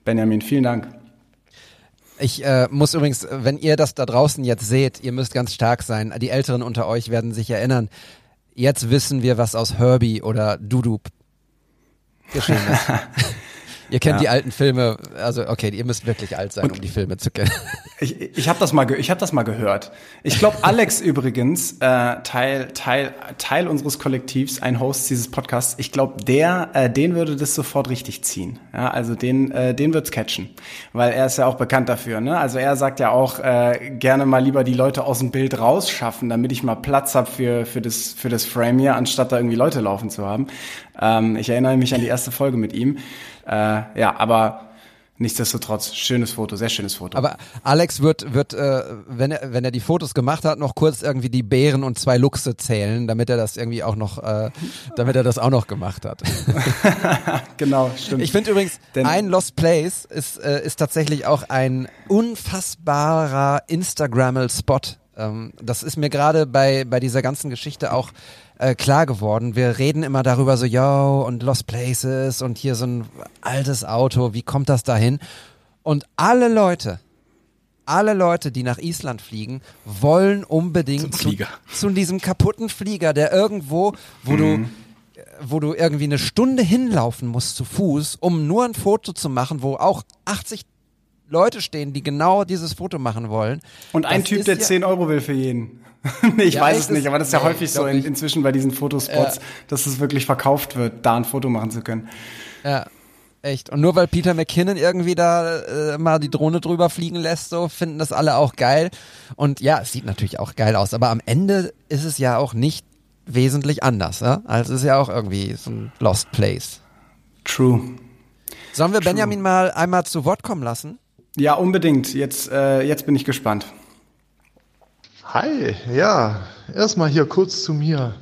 Benjamin, vielen Dank. Ich äh, muss übrigens, wenn ihr das da draußen jetzt seht, ihr müsst ganz stark sein. Die Älteren unter euch werden sich erinnern jetzt wissen wir, was aus Herbie oder Dudu geschehen ist. Ihr kennt ja. die alten Filme, also okay, ihr müsst wirklich alt sein, und um die Filme zu kennen. Ich, ich habe das mal, ich habe das mal gehört. Ich glaube, Alex übrigens, äh, Teil Teil Teil unseres Kollektivs, ein Host dieses Podcasts. Ich glaube, der, äh, den würde das sofort richtig ziehen. Ja, also den, äh, den wird's catchen, weil er ist ja auch bekannt dafür. Ne? Also er sagt ja auch äh, gerne mal lieber die Leute aus dem Bild rausschaffen, damit ich mal Platz habe für für das für das Frame hier, anstatt da irgendwie Leute laufen zu haben. Ähm, ich erinnere mich an die erste Folge mit ihm. Äh, ja, aber nichtsdestotrotz, schönes Foto, sehr schönes Foto. Aber Alex wird, wird äh, wenn, er, wenn er die Fotos gemacht hat, noch kurz irgendwie die Bären und zwei Luchse zählen, damit er das irgendwie auch noch, äh, damit er das auch noch gemacht hat. genau, stimmt. Ich finde übrigens, Denn ein Lost Place ist, äh, ist tatsächlich auch ein unfassbarer Instagrammel-Spot. Ähm, das ist mir gerade bei, bei dieser ganzen Geschichte auch äh, klar geworden. Wir reden immer darüber so, yo, und Lost Places und hier so ein altes Auto, wie kommt das dahin? Und alle Leute, alle Leute, die nach Island fliegen, wollen unbedingt zu, zu, diesem kaputten Flieger, der irgendwo, wo mhm. du wo du irgendwie eine Stunde hinlaufen musst zu Fuß, um nur ein Foto zu machen, wo auch 80 Leute stehen, die genau dieses Foto machen wollen. Und ein Das Typ, der ja- 10 Euro will für jeden. nee, ich Ja, weiß es nicht, aber das ist ja nee, häufig so in, inzwischen bei diesen Fotospots, Ja. dass es wirklich verkauft wird, da ein Foto machen zu können. Ja, echt. Und nur weil Peter McKinnon irgendwie da äh, mal die Drohne drüber fliegen lässt, so finden das alle auch geil. Und ja, es sieht natürlich auch geil aus, aber am Ende ist es ja auch nicht wesentlich anders. Ja? Also es ist ja auch irgendwie so ein Lost Place. True. Sollen wir Benjamin mal einmal zu Wort kommen lassen? Ja, unbedingt. Jetzt, äh, jetzt bin ich gespannt. Hi, ja, erstmal hier kurz zu mir.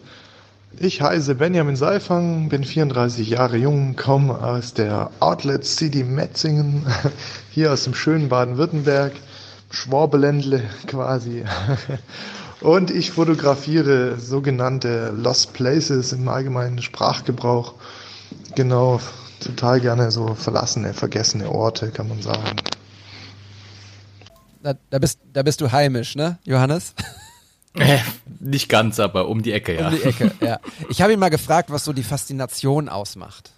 Ich heiße Benjamin Seifang, bin 34 Jahre jung, komme aus der Outlet City Metzingen, hier aus dem schönen Baden-Württemberg, Schwabeländle quasi. Und ich fotografiere sogenannte Lost Places im allgemeinen Sprachgebrauch. Genau, total gerne so verlassene, vergessene Orte, kann man sagen. Da, da, bist, da bist du heimisch, ne, Johannes? Äh, nicht ganz, aber um die Ecke, ja. Um die Ecke, ja. Ich habe ihn mal gefragt, was so die Faszination ausmacht.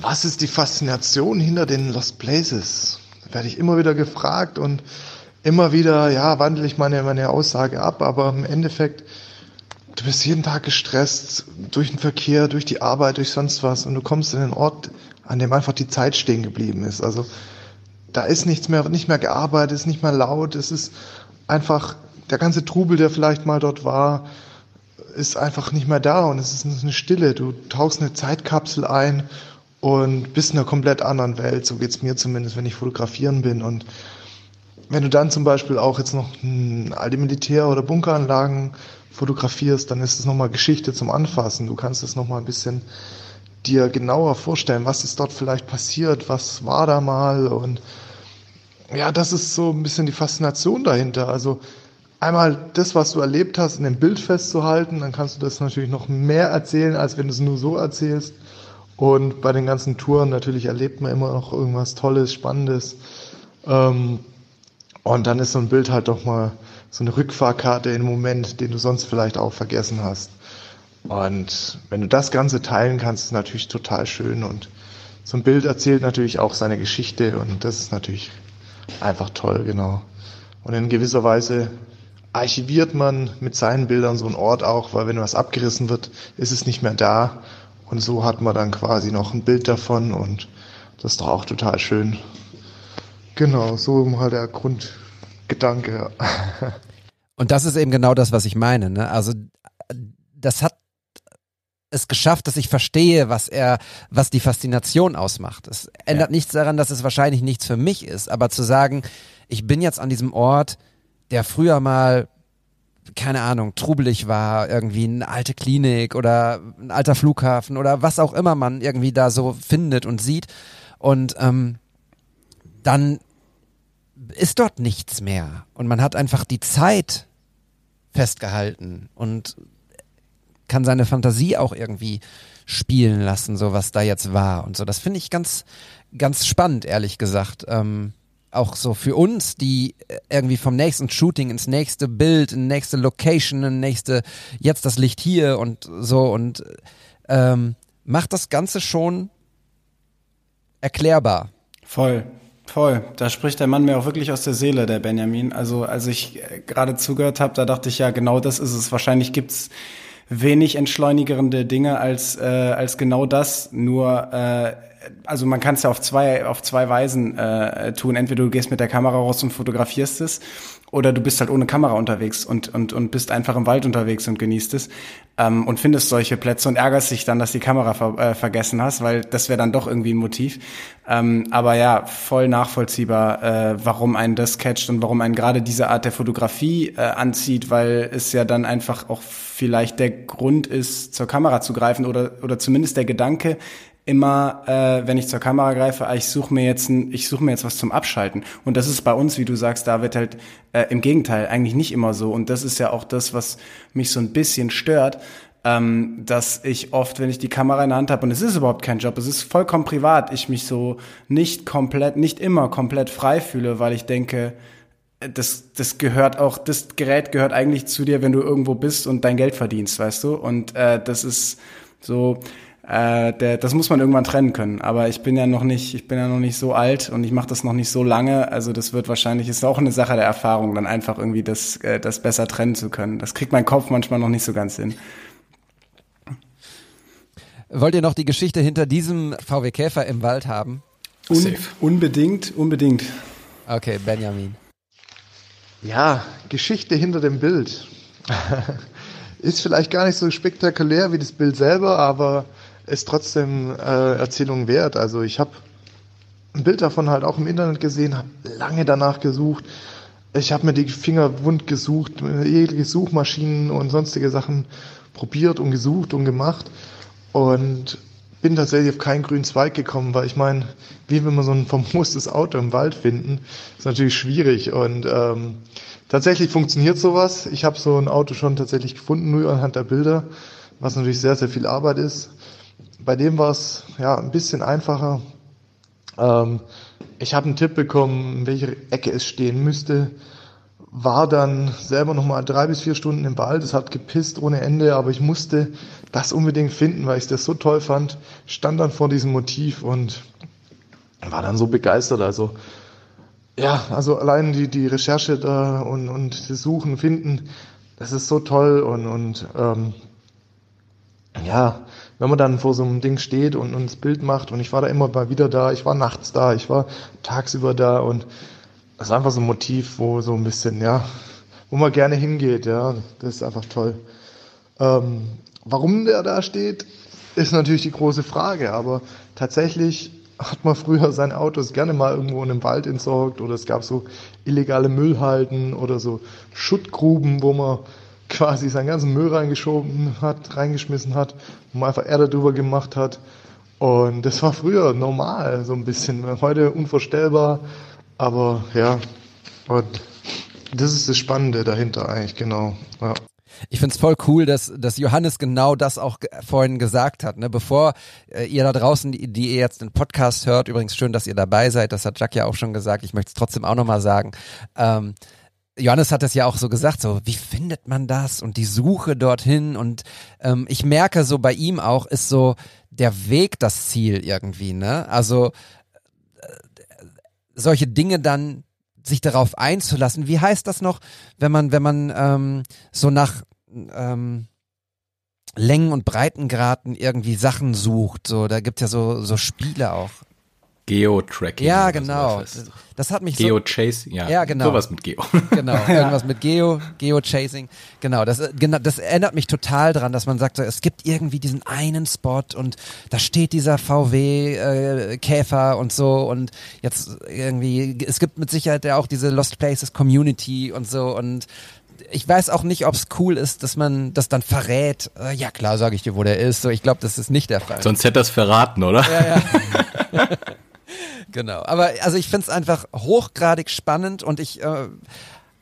Was ist die Faszination hinter den Lost Places? Da werde ich immer wieder gefragt und immer wieder, ja, wandle ich meine, meine Aussage ab, aber im Endeffekt, du bist jeden Tag gestresst durch den Verkehr, durch die Arbeit, durch sonst was und du kommst in einen Ort, an dem einfach die Zeit stehen geblieben ist. Also da ist nichts mehr, nicht mehr gearbeitet, ist nicht mehr laut, es ist einfach, der ganze Trubel, der vielleicht mal dort war, ist einfach nicht mehr da und es ist eine Stille. Du tauchst eine Zeitkapsel ein und bist in einer komplett anderen Welt. So geht's mir zumindest, wenn ich fotografieren bin. Und wenn du dann zum Beispiel auch jetzt noch alte Militär- oder Bunkeranlagen fotografierst, dann ist es nochmal Geschichte zum Anfassen. Du kannst es nochmal ein bisschen dir genauer vorstellen, was ist dort vielleicht passiert, was war da mal und ja, das ist so ein bisschen die Faszination dahinter. Also einmal das, was du erlebt hast, in dem Bild festzuhalten, dann kannst du das natürlich noch mehr erzählen, als wenn du es nur so erzählst. Und bei den ganzen Touren natürlich erlebt man immer noch irgendwas Tolles, Spannendes. Ähm, und dann ist so ein Bild halt doch mal so eine Rückfahrkarte einen Moment, den du sonst vielleicht auch vergessen hast. Und wenn du das Ganze teilen kannst, ist natürlich total schön. Und so ein Bild erzählt natürlich auch seine Geschichte und das ist natürlich einfach toll, genau. Und in gewisser Weise archiviert man mit seinen Bildern so einen Ort auch, weil wenn was abgerissen wird, ist es nicht mehr da. Und so hat man dann quasi noch ein Bild davon und das ist doch auch total schön. Genau, so mal der Grundgedanke. Und das ist eben genau das, was ich meine. Ne? Also das hat es geschafft, dass ich verstehe, was er, was die Faszination ausmacht. Es ändert nichts daran, dass es wahrscheinlich nichts für mich ist, aber zu sagen, ich bin jetzt an diesem Ort, der früher mal keine Ahnung, trubelig war, irgendwie eine alte Klinik oder ein alter Flughafen oder was auch immer man irgendwie da so findet und sieht. Und ähm, dann ist dort nichts mehr. Und man hat einfach die Zeit festgehalten und kann seine Fantasie auch irgendwie spielen lassen, so was da jetzt war und so. Das finde ich ganz, ganz spannend, ehrlich gesagt. Ähm, auch so für uns, die irgendwie vom nächsten Shooting ins nächste Bild, in nächste Location, in nächste, jetzt das Licht hier und so und ähm, macht das Ganze schon erklärbar. Voll. Voll, da spricht der Mann mir auch wirklich aus der Seele, der Benjamin. Also als ich äh, gerade zugehört habe, da dachte ich ja, genau das ist es. Wahrscheinlich gibt's wenig entschleunigende Dinge als äh, als genau das. Nur äh, also man kann es ja auf zwei auf zwei Weisen äh, tun. Entweder du gehst mit der Kamera raus und fotografierst es, oder du bist halt ohne Kamera unterwegs und und und bist einfach im Wald unterwegs und genießt es ähm, und findest solche Plätze und ärgerst dich dann, dass die Kamera ver äh, vergessen hast, weil das wäre dann doch irgendwie ein Motiv. Ähm, aber ja, voll nachvollziehbar, äh, warum einen das catcht und warum einen gerade diese Art der Fotografie äh, anzieht, weil es ja dann einfach auch vielleicht der Grund ist, zur Kamera zu greifen oder oder zumindest der Gedanke, immer, äh, wenn ich zur Kamera greife, ah, ich suche mir jetzt ein, ich suche mir jetzt was zum Abschalten. Und das ist bei uns, wie du sagst, David, halt äh, im Gegenteil eigentlich nicht immer so. Und das ist ja auch das, was mich so ein bisschen stört, ähm, dass ich oft, wenn ich die Kamera in der Hand habe, und es ist überhaupt kein Job, es ist vollkommen privat, ich mich so nicht komplett, nicht immer komplett frei fühle, weil ich denke, das, das gehört auch, das Gerät gehört eigentlich zu dir, wenn du irgendwo bist und dein Geld verdienst, weißt du? Und äh, das ist so, Äh, der, das muss man irgendwann trennen können. Aber ich bin ja noch nicht, ich bin ja noch nicht so alt und ich mache das noch nicht so lange. Also das wird wahrscheinlich, ist auch eine Sache der Erfahrung, dann einfach irgendwie das, äh, das besser trennen zu können. Das kriegt mein Kopf manchmal noch nicht so ganz hin. Wollt ihr noch die Geschichte hinter diesem VW Käfer im Wald haben? Un unbedingt, unbedingt. Okay, Benjamin. Ja, Geschichte hinter dem Bild. ist vielleicht gar nicht so spektakulär wie das Bild selber, aber ist trotzdem äh, Erzählung wert. Also ich habe ein Bild davon halt auch im Internet gesehen, habe lange danach gesucht. Ich habe mir die Finger wund gesucht, jegliche Suchmaschinen und sonstige Sachen probiert und gesucht und gemacht und bin tatsächlich auf keinen grünen Zweig gekommen, weil ich meine, wie will man so ein vermoostes Auto im Wald finden, ist natürlich schwierig und ähm, tatsächlich funktioniert sowas. Ich habe so ein Auto schon tatsächlich gefunden, nur anhand der Bilder, was natürlich sehr, sehr viel Arbeit ist. Bei dem war es ja ein bisschen einfacher. Ähm, ich habe einen Tipp bekommen, in welche Ecke es stehen müsste. War dann selber nochmal drei bis vier Stunden im Wald. Es hat gepisst ohne Ende, aber ich musste das unbedingt finden, weil ich das so toll fand. Stand dann vor diesem Motiv und war dann so begeistert. Also ja, also allein die, die Recherche da und, und das Suchen, Finden, das ist so toll und, und ähm, ja, wenn man dann vor so einem Ding steht und, das Bild macht und ich war da immer mal wieder da, ich war nachts da, ich war tagsüber da und das ist einfach so ein Motiv, wo so ein bisschen, ja, wo man gerne hingeht, ja, das ist einfach toll. Ähm, warum der da steht, ist natürlich die große Frage, aber tatsächlich hat man früher seine Autos gerne mal irgendwo in einem Wald entsorgt oder es gab so illegale Müllhalden oder so Schuttgruben, wo man quasi seinen ganzen Müll reingeschoben hat, reingeschmissen hat, wo man einfach Erde drüber gemacht hat. Und das war früher normal, so ein bisschen. Heute unvorstellbar, aber ja. Und das ist das Spannende dahinter eigentlich, genau. Ja. Ich find's voll cool, dass, dass Johannes genau das auch vorhin gesagt hat. Ne? Bevor äh, ihr da draußen, die, die ihr jetzt den Podcast hört, übrigens schön, dass ihr dabei seid, das hat Jack ja auch schon gesagt, ich möchte es trotzdem auch nochmal sagen. Ähm, Johannes hat es ja auch so gesagt, so wie findet man das und die Suche dorthin und ähm, ich merke so bei ihm auch ist so der Weg das Ziel irgendwie, ne? Also äh, solche Dinge dann sich darauf einzulassen. Wie heißt das noch, wenn man, wenn man ähm, so nach ähm, Längen und Breitengraden irgendwie Sachen sucht? So, da gibt's ja so, so Spiele auch. Geo-Tracking. Ja, genau. Das, das hat mich Geo-Chasing, ja. Ja, genau. Sowas mit Geo. Genau, irgendwas mit Geo, Geo-Chasing. Genau, das, genau, das erinnert mich total dran, dass man sagt, so, es gibt irgendwie diesen einen Spot und da steht dieser VW-Käfer äh, und so und jetzt irgendwie, es gibt mit Sicherheit ja auch diese Lost Places Community und so und ich weiß auch nicht, ob es cool ist, dass man das dann verrät. Äh, ja, klar, sage ich dir, wo der ist. So, ich glaube, das ist nicht der Fall. Sonst hätte das verraten, oder? Ja, ja. genau. Aber also ich finde es einfach hochgradig spannend und ich, äh,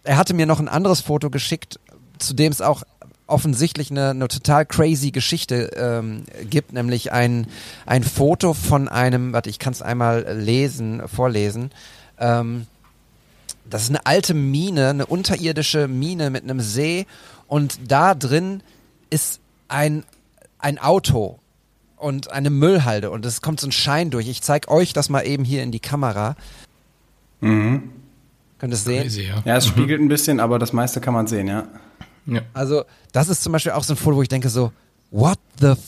er hatte mir noch ein anderes Foto geschickt, zu dem es auch offensichtlich eine, eine total crazy Geschichte ähm, gibt, nämlich ein, ein Foto von einem, warte, ich kann es einmal lesen, vorlesen. Ähm, das ist eine alte Mine, eine unterirdische Mine mit einem See und da drin ist ein, ein Auto und eine Müllhalde und es kommt so ein Schein durch. Ich zeige euch das mal eben hier in die Kamera. Mhm. Könnt ihr es sehen? Crazy, ja. Ja, es spiegelt ein bisschen, aber das meiste kann man sehen, ja. ja. Also, das ist zum Beispiel auch so ein Foto, wo ich denke so, what the, f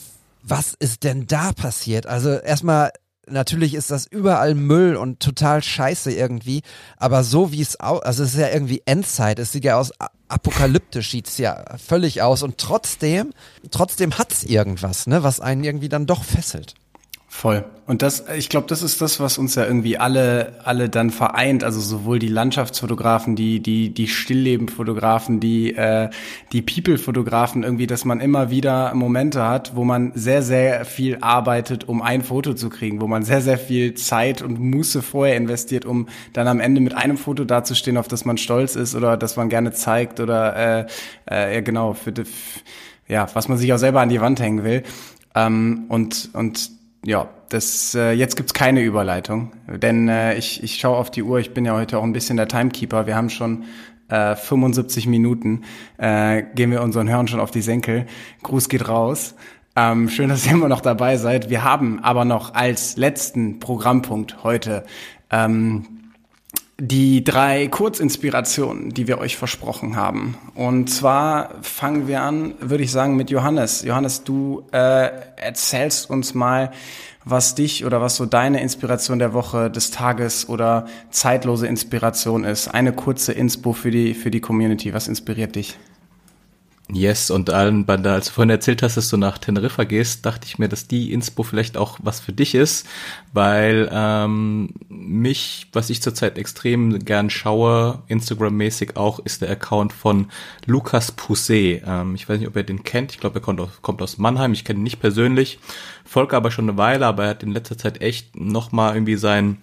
was ist denn da passiert? Also erstmal, natürlich ist das überall Müll und total scheiße irgendwie, aber so wie es aus, also es ist ja irgendwie Endzeit, es sieht ja aus, apokalyptisch sieht's ja völlig aus und trotzdem, trotzdem hat's irgendwas, ne, was einen irgendwie dann doch fesselt. Voll. Und das, ich glaube, das ist das, was uns ja irgendwie alle, alle dann vereint. Also sowohl die Landschaftsfotografen, die, die, die Stilllebenfotografen, die, äh, die People-Fotografen irgendwie, dass man immer wieder Momente hat, wo man sehr, sehr viel arbeitet, um ein Foto zu kriegen, wo man sehr, sehr viel Zeit und Muße vorher investiert, um dann am Ende mit einem Foto dazustehen, auf das man stolz ist oder das man gerne zeigt oder, äh, äh, ja genau, für, die- ja, was man sich auch selber an die Wand hängen will. Ähm, und, und ja, das äh, jetzt gibt's keine Überleitung, denn äh, ich, ich schaue auf die Uhr. Ich bin ja heute auch ein bisschen der Timekeeper. Wir haben schon äh, 75 Minuten. Äh, gehen wir unseren Hörern schon auf die Senkel. Gruß geht raus. Ähm, schön, dass ihr immer noch dabei seid. Wir haben aber noch als letzten Programmpunkt heute ähm, die drei Kurzinspirationen, die wir euch versprochen haben. Und zwar fangen wir an, würde ich sagen, mit Johannes. Johannes, du äh, erzählst uns mal, was dich oder was so deine Inspiration der Woche, des Tages oder zeitlose Inspiration ist. Eine kurze Inspo für die, für die Community. Was inspiriert dich? Yes, und allen, als du vorhin erzählt hast, dass du nach Teneriffa gehst, dachte ich mir, dass die Inspo vielleicht auch was für dich ist, weil ähm, mich, was ich zurzeit extrem gern schaue, Instagram-mäßig auch, ist der Account von Lukas Pousset. Ähm, ich weiß nicht, ob ihr den kennt, ich glaube, er kommt aus, kommt aus Mannheim, ich kenne ihn nicht persönlich, folge aber schon eine Weile, aber er hat in letzter Zeit echt nochmal irgendwie sein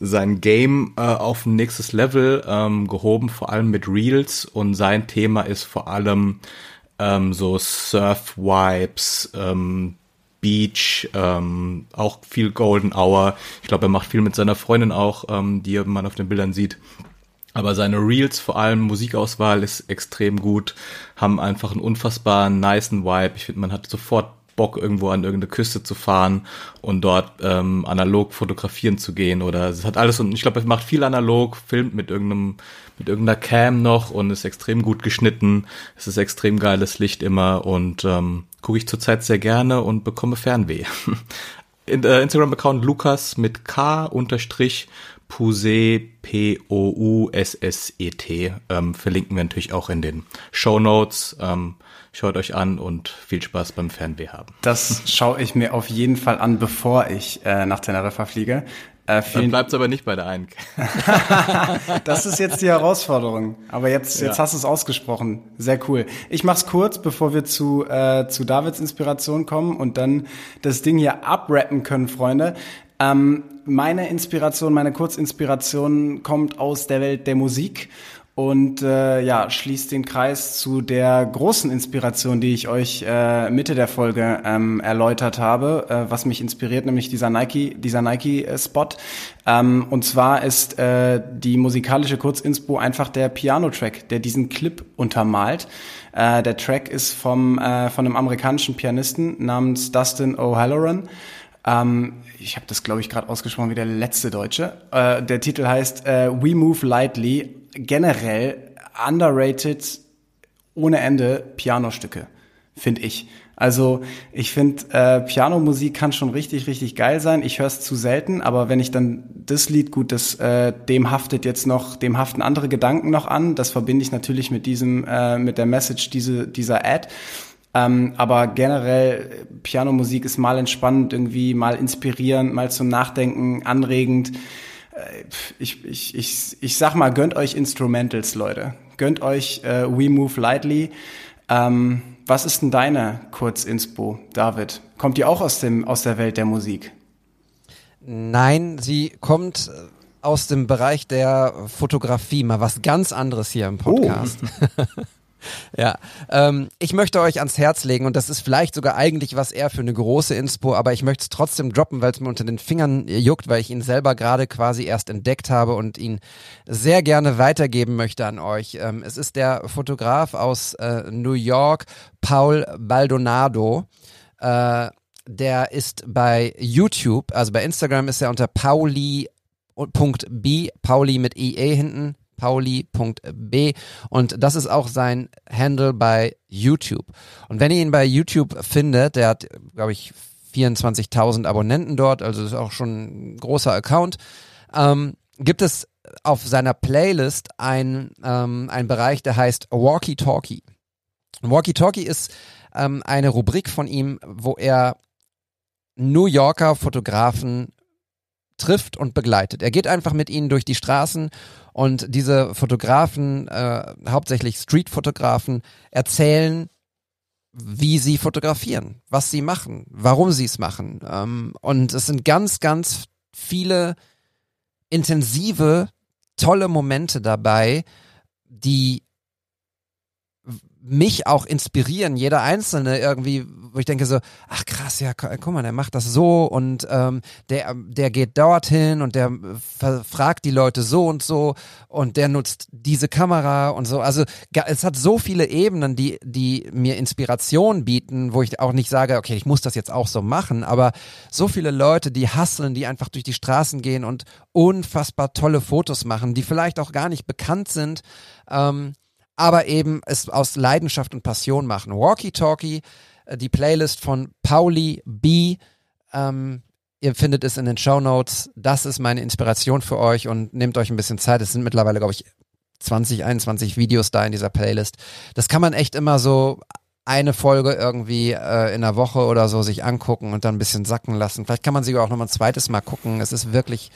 sein Game äh, auf ein nächstes Level ähm, gehoben, vor allem mit Reels und sein Thema ist vor allem ähm, so Surf-Wipes, ähm, Beach, ähm, auch viel Golden Hour. Ich glaube, er macht viel mit seiner Freundin auch, ähm, die man auf den Bildern sieht. Aber seine Reels, vor allem Musikauswahl, ist extrem gut, haben einfach einen unfassbaren, niceen Vibe. Ich finde, man hat sofort Bock, irgendwo an irgendeine Küste zu fahren und dort ähm, analog fotografieren zu gehen. Oder es hat alles und ich glaube, es macht viel analog, filmt mit irgendeinem, mit irgendeiner Cam noch und ist extrem gut geschnitten. Es ist extrem geiles Licht immer und ähm, gucke ich zurzeit sehr gerne und bekomme Fernweh. In, äh, Instagram-Account Lukas mit K unterstrich Pouset, P-O-U-S-S-E-T. Ähm, verlinken wir natürlich auch in den Show Notes. Ähm, Schaut euch an und viel Spaß beim Fernweh haben. Das schaue ich mir auf jeden Fall an, bevor ich äh, nach Teneriffa fliege. Äh, Dann bleibt's aber nicht bei der einen. das ist jetzt die Herausforderung. Aber jetzt, jetzt ja. hast du es ausgesprochen. Sehr cool. Ich mach's kurz, bevor wir zu, äh, zu Davids Inspiration kommen und dann das Ding hier abrappen können, Freunde. Ähm, meine Inspiration, meine Kurzinspiration kommt aus der Welt der Musik und äh, ja, schließt den Kreis zu der großen Inspiration, die ich euch äh, Mitte der Folge ähm, erläutert habe, äh, was mich inspiriert, nämlich dieser Nike, dieser Nike-Spot. Ähm, und zwar ist äh, die musikalische Kurzinspo einfach der Piano-Track, der diesen Clip untermalt. Äh, der Track ist vom äh, von einem amerikanischen Pianisten namens Dustin O'Halloran. Ähm, ich habe das, glaube ich, gerade ausgesprochen wie der letzte Deutsche. Äh, der Titel heißt äh, We Move Lightly generell underrated ohne Ende Pianostücke, finde ich. Also ich finde, äh, Pianomusik kann schon richtig, richtig geil sein. Ich höre es zu selten, aber wenn ich dann das Lied, gut, das äh, dem haftet jetzt noch, dem haften andere Gedanken noch an. Das verbinde ich natürlich mit diesem, äh, mit der Message diese, dieser Ad. Ähm, aber generell Pianomusik ist mal entspannend, irgendwie mal inspirierend, mal zum Nachdenken anregend. Ich, ich, ich, ich sag mal, gönnt euch Instrumentals, Leute. Gönnt euch äh, We Move Lightly. Ähm, was ist denn deine Kurzinspo, David? Kommt die auch aus, dem, aus der Welt der Musik? Nein, sie kommt äh, aus dem Bereich der Fotografie, mal was ganz anderes hier im Podcast. Oh. Ja, ähm, ich möchte euch ans Herz legen und das ist vielleicht sogar eigentlich was eher für eine große Inspo, aber ich möchte es trotzdem droppen, weil es mir unter den Fingern juckt, weil ich ihn selber gerade quasi erst entdeckt habe und ihn sehr gerne weitergeben möchte an euch. Ähm, es ist der Fotograf aus äh, New York, Paul Baldonado. Äh, der ist bei YouTube, also bei Instagram ist er unter Pauli.b, Pauli mit IE hinten, pauli.b und das ist auch sein Handle bei YouTube. Und wenn ihr ihn bei YouTube findet, der hat, glaube ich, 24.000 Abonnenten dort, also ist auch schon ein großer Account, ähm, gibt es auf seiner Playlist ein, ähm, ein Bereich, der heißt Walkie Talkie. Walkie Talkie ist ähm, eine Rubrik von ihm, wo er New Yorker Fotografen trifft und begleitet. Er geht einfach mit ihnen durch die Straßen und diese Fotografen, äh, hauptsächlich Street-Fotografen, erzählen, wie sie fotografieren, was sie machen, warum sie es machen. Ähm, und es sind ganz, ganz viele intensive, tolle Momente dabei, die mich auch inspirieren, jeder Einzelne irgendwie, wo ich denke so, ach krass, ja, guck mal, der macht das so und ähm, der, der geht dorthin und der fragt die Leute so und so und der nutzt diese Kamera und so. Also es hat so viele Ebenen, die, die mir Inspiration bieten, wo ich auch nicht sage, okay, ich muss das jetzt auch so machen, aber so viele Leute, die hasseln, die einfach durch die Straßen gehen und unfassbar tolle Fotos machen, die vielleicht auch gar nicht bekannt sind. Ähm, aber eben es aus Leidenschaft und Passion machen. Walkie Talkie, äh, die Playlist von Pauli B. Ähm, ihr findet es in den Show Notes. Das ist meine Inspiration für euch und nehmt euch ein bisschen Zeit. Es sind mittlerweile, glaube ich, 20, 21 Videos da in dieser Playlist. Das kann man echt immer so eine Folge irgendwie äh, in der Woche oder so sich angucken und dann ein bisschen sacken lassen. Vielleicht kann man sie auch noch mal ein zweites Mal gucken. Es ist wirklich,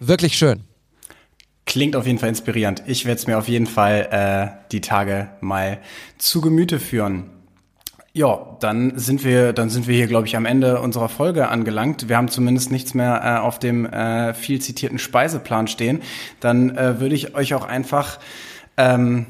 wirklich schön. Klingt auf jeden Fall inspirierend. Ich werde es mir auf jeden Fall äh, die Tage mal zu Gemüte führen. Ja, dann sind wir, dann sind wir hier, glaube ich, am Ende unserer Folge angelangt. Wir haben zumindest nichts mehr äh, auf dem äh, viel zitierten Speiseplan stehen. Dann äh, würde ich euch auch einfach ähm,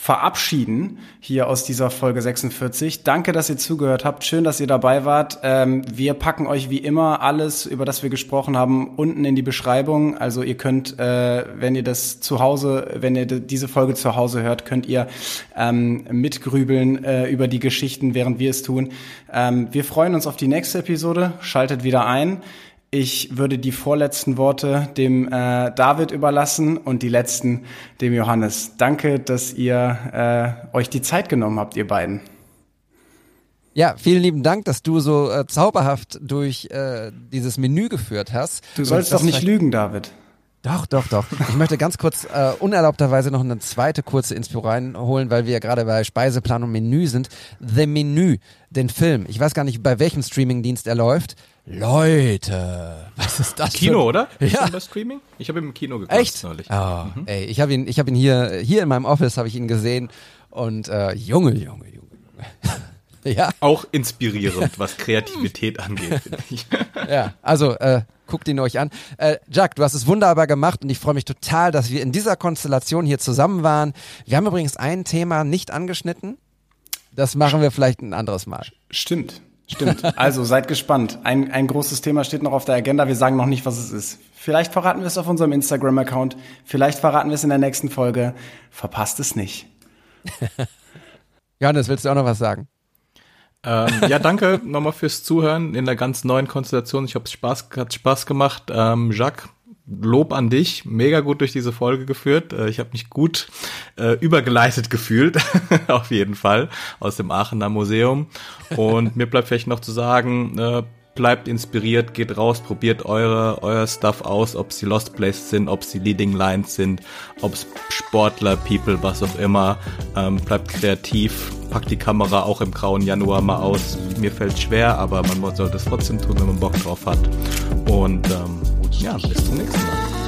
verabschieden hier aus dieser Folge 46. Danke, dass ihr zugehört habt. Schön, dass ihr dabei wart. Ähm, wir packen euch wie immer alles, über das wir gesprochen haben, unten in die Beschreibung. Also ihr könnt, äh, wenn ihr das zu Hause, wenn ihr diese Folge zu Hause hört, könnt ihr ähm, mitgrübeln äh, über die Geschichten, während wir es tun. Ähm, wir freuen uns auf die nächste Episode. Schaltet wieder ein. Ich würde die vorletzten Worte dem äh, David überlassen und die letzten dem Johannes. Danke, dass ihr äh, euch die Zeit genommen habt, ihr beiden. Ja, vielen lieben Dank, dass du so äh, zauberhaft durch äh, dieses Menü geführt hast. Du sollst doch nicht lügen, David. Doch, doch, doch. Ich möchte ganz kurz äh, unerlaubterweise noch eine zweite kurze Inspiration reinholen, weil wir ja gerade bei Speiseplan und Menü sind. The Menü, den Film. Ich weiß gar nicht, bei welchem Streamingdienst er läuft. Leute, was ist das? Kino, für... oder? Ja. Ist das Streaming? Ich habe ihn im Kino geguckt Echt? neulich. Oh, mhm. Ey, ich habe ihn, ich habe ihn hier, hier in meinem Office habe ich ihn gesehen und äh, Junge, Junge, Junge, Junge. ja. Auch inspirierend, was Kreativität angeht, finde ich. ja, also äh, guckt ihn euch an. Äh, Jack, du hast es wunderbar gemacht und ich freue mich total, dass wir in dieser Konstellation hier zusammen waren. Wir haben übrigens ein Thema nicht angeschnitten. Das machen wir vielleicht ein anderes Mal. Stimmt. Stimmt. Also seid gespannt. Ein, ein großes Thema steht noch auf der Agenda. Wir sagen noch nicht, was es ist. Vielleicht verraten wir es auf unserem Instagram-Account. Vielleicht verraten wir es in der nächsten Folge. Verpasst es nicht. Johannes, willst du auch noch was sagen? Ähm, ja, danke nochmal fürs Zuhören in der ganz neuen Konstellation. Ich habe Spaß, hat Spaß gemacht. Ähm, Jacques, Lob an dich, mega gut durch diese Folge geführt. Äh, ich habe mich gut äh, übergeleitet gefühlt, auf jeden Fall, aus dem Aachener Museum. Und mir bleibt vielleicht noch zu sagen, äh, bleibt inspiriert, geht raus, probiert eure, euer Stuff aus, ob sie Lost Places sind, ob sie Leading Lines sind, ob es Sportler, People, was auch immer. Ähm, bleibt kreativ, packt die Kamera auch im grauen Januar mal aus. Mir fällt schwer, aber man sollte es trotzdem tun, wenn man Bock drauf hat. Und ähm, ja, bis zum nächsten Mal.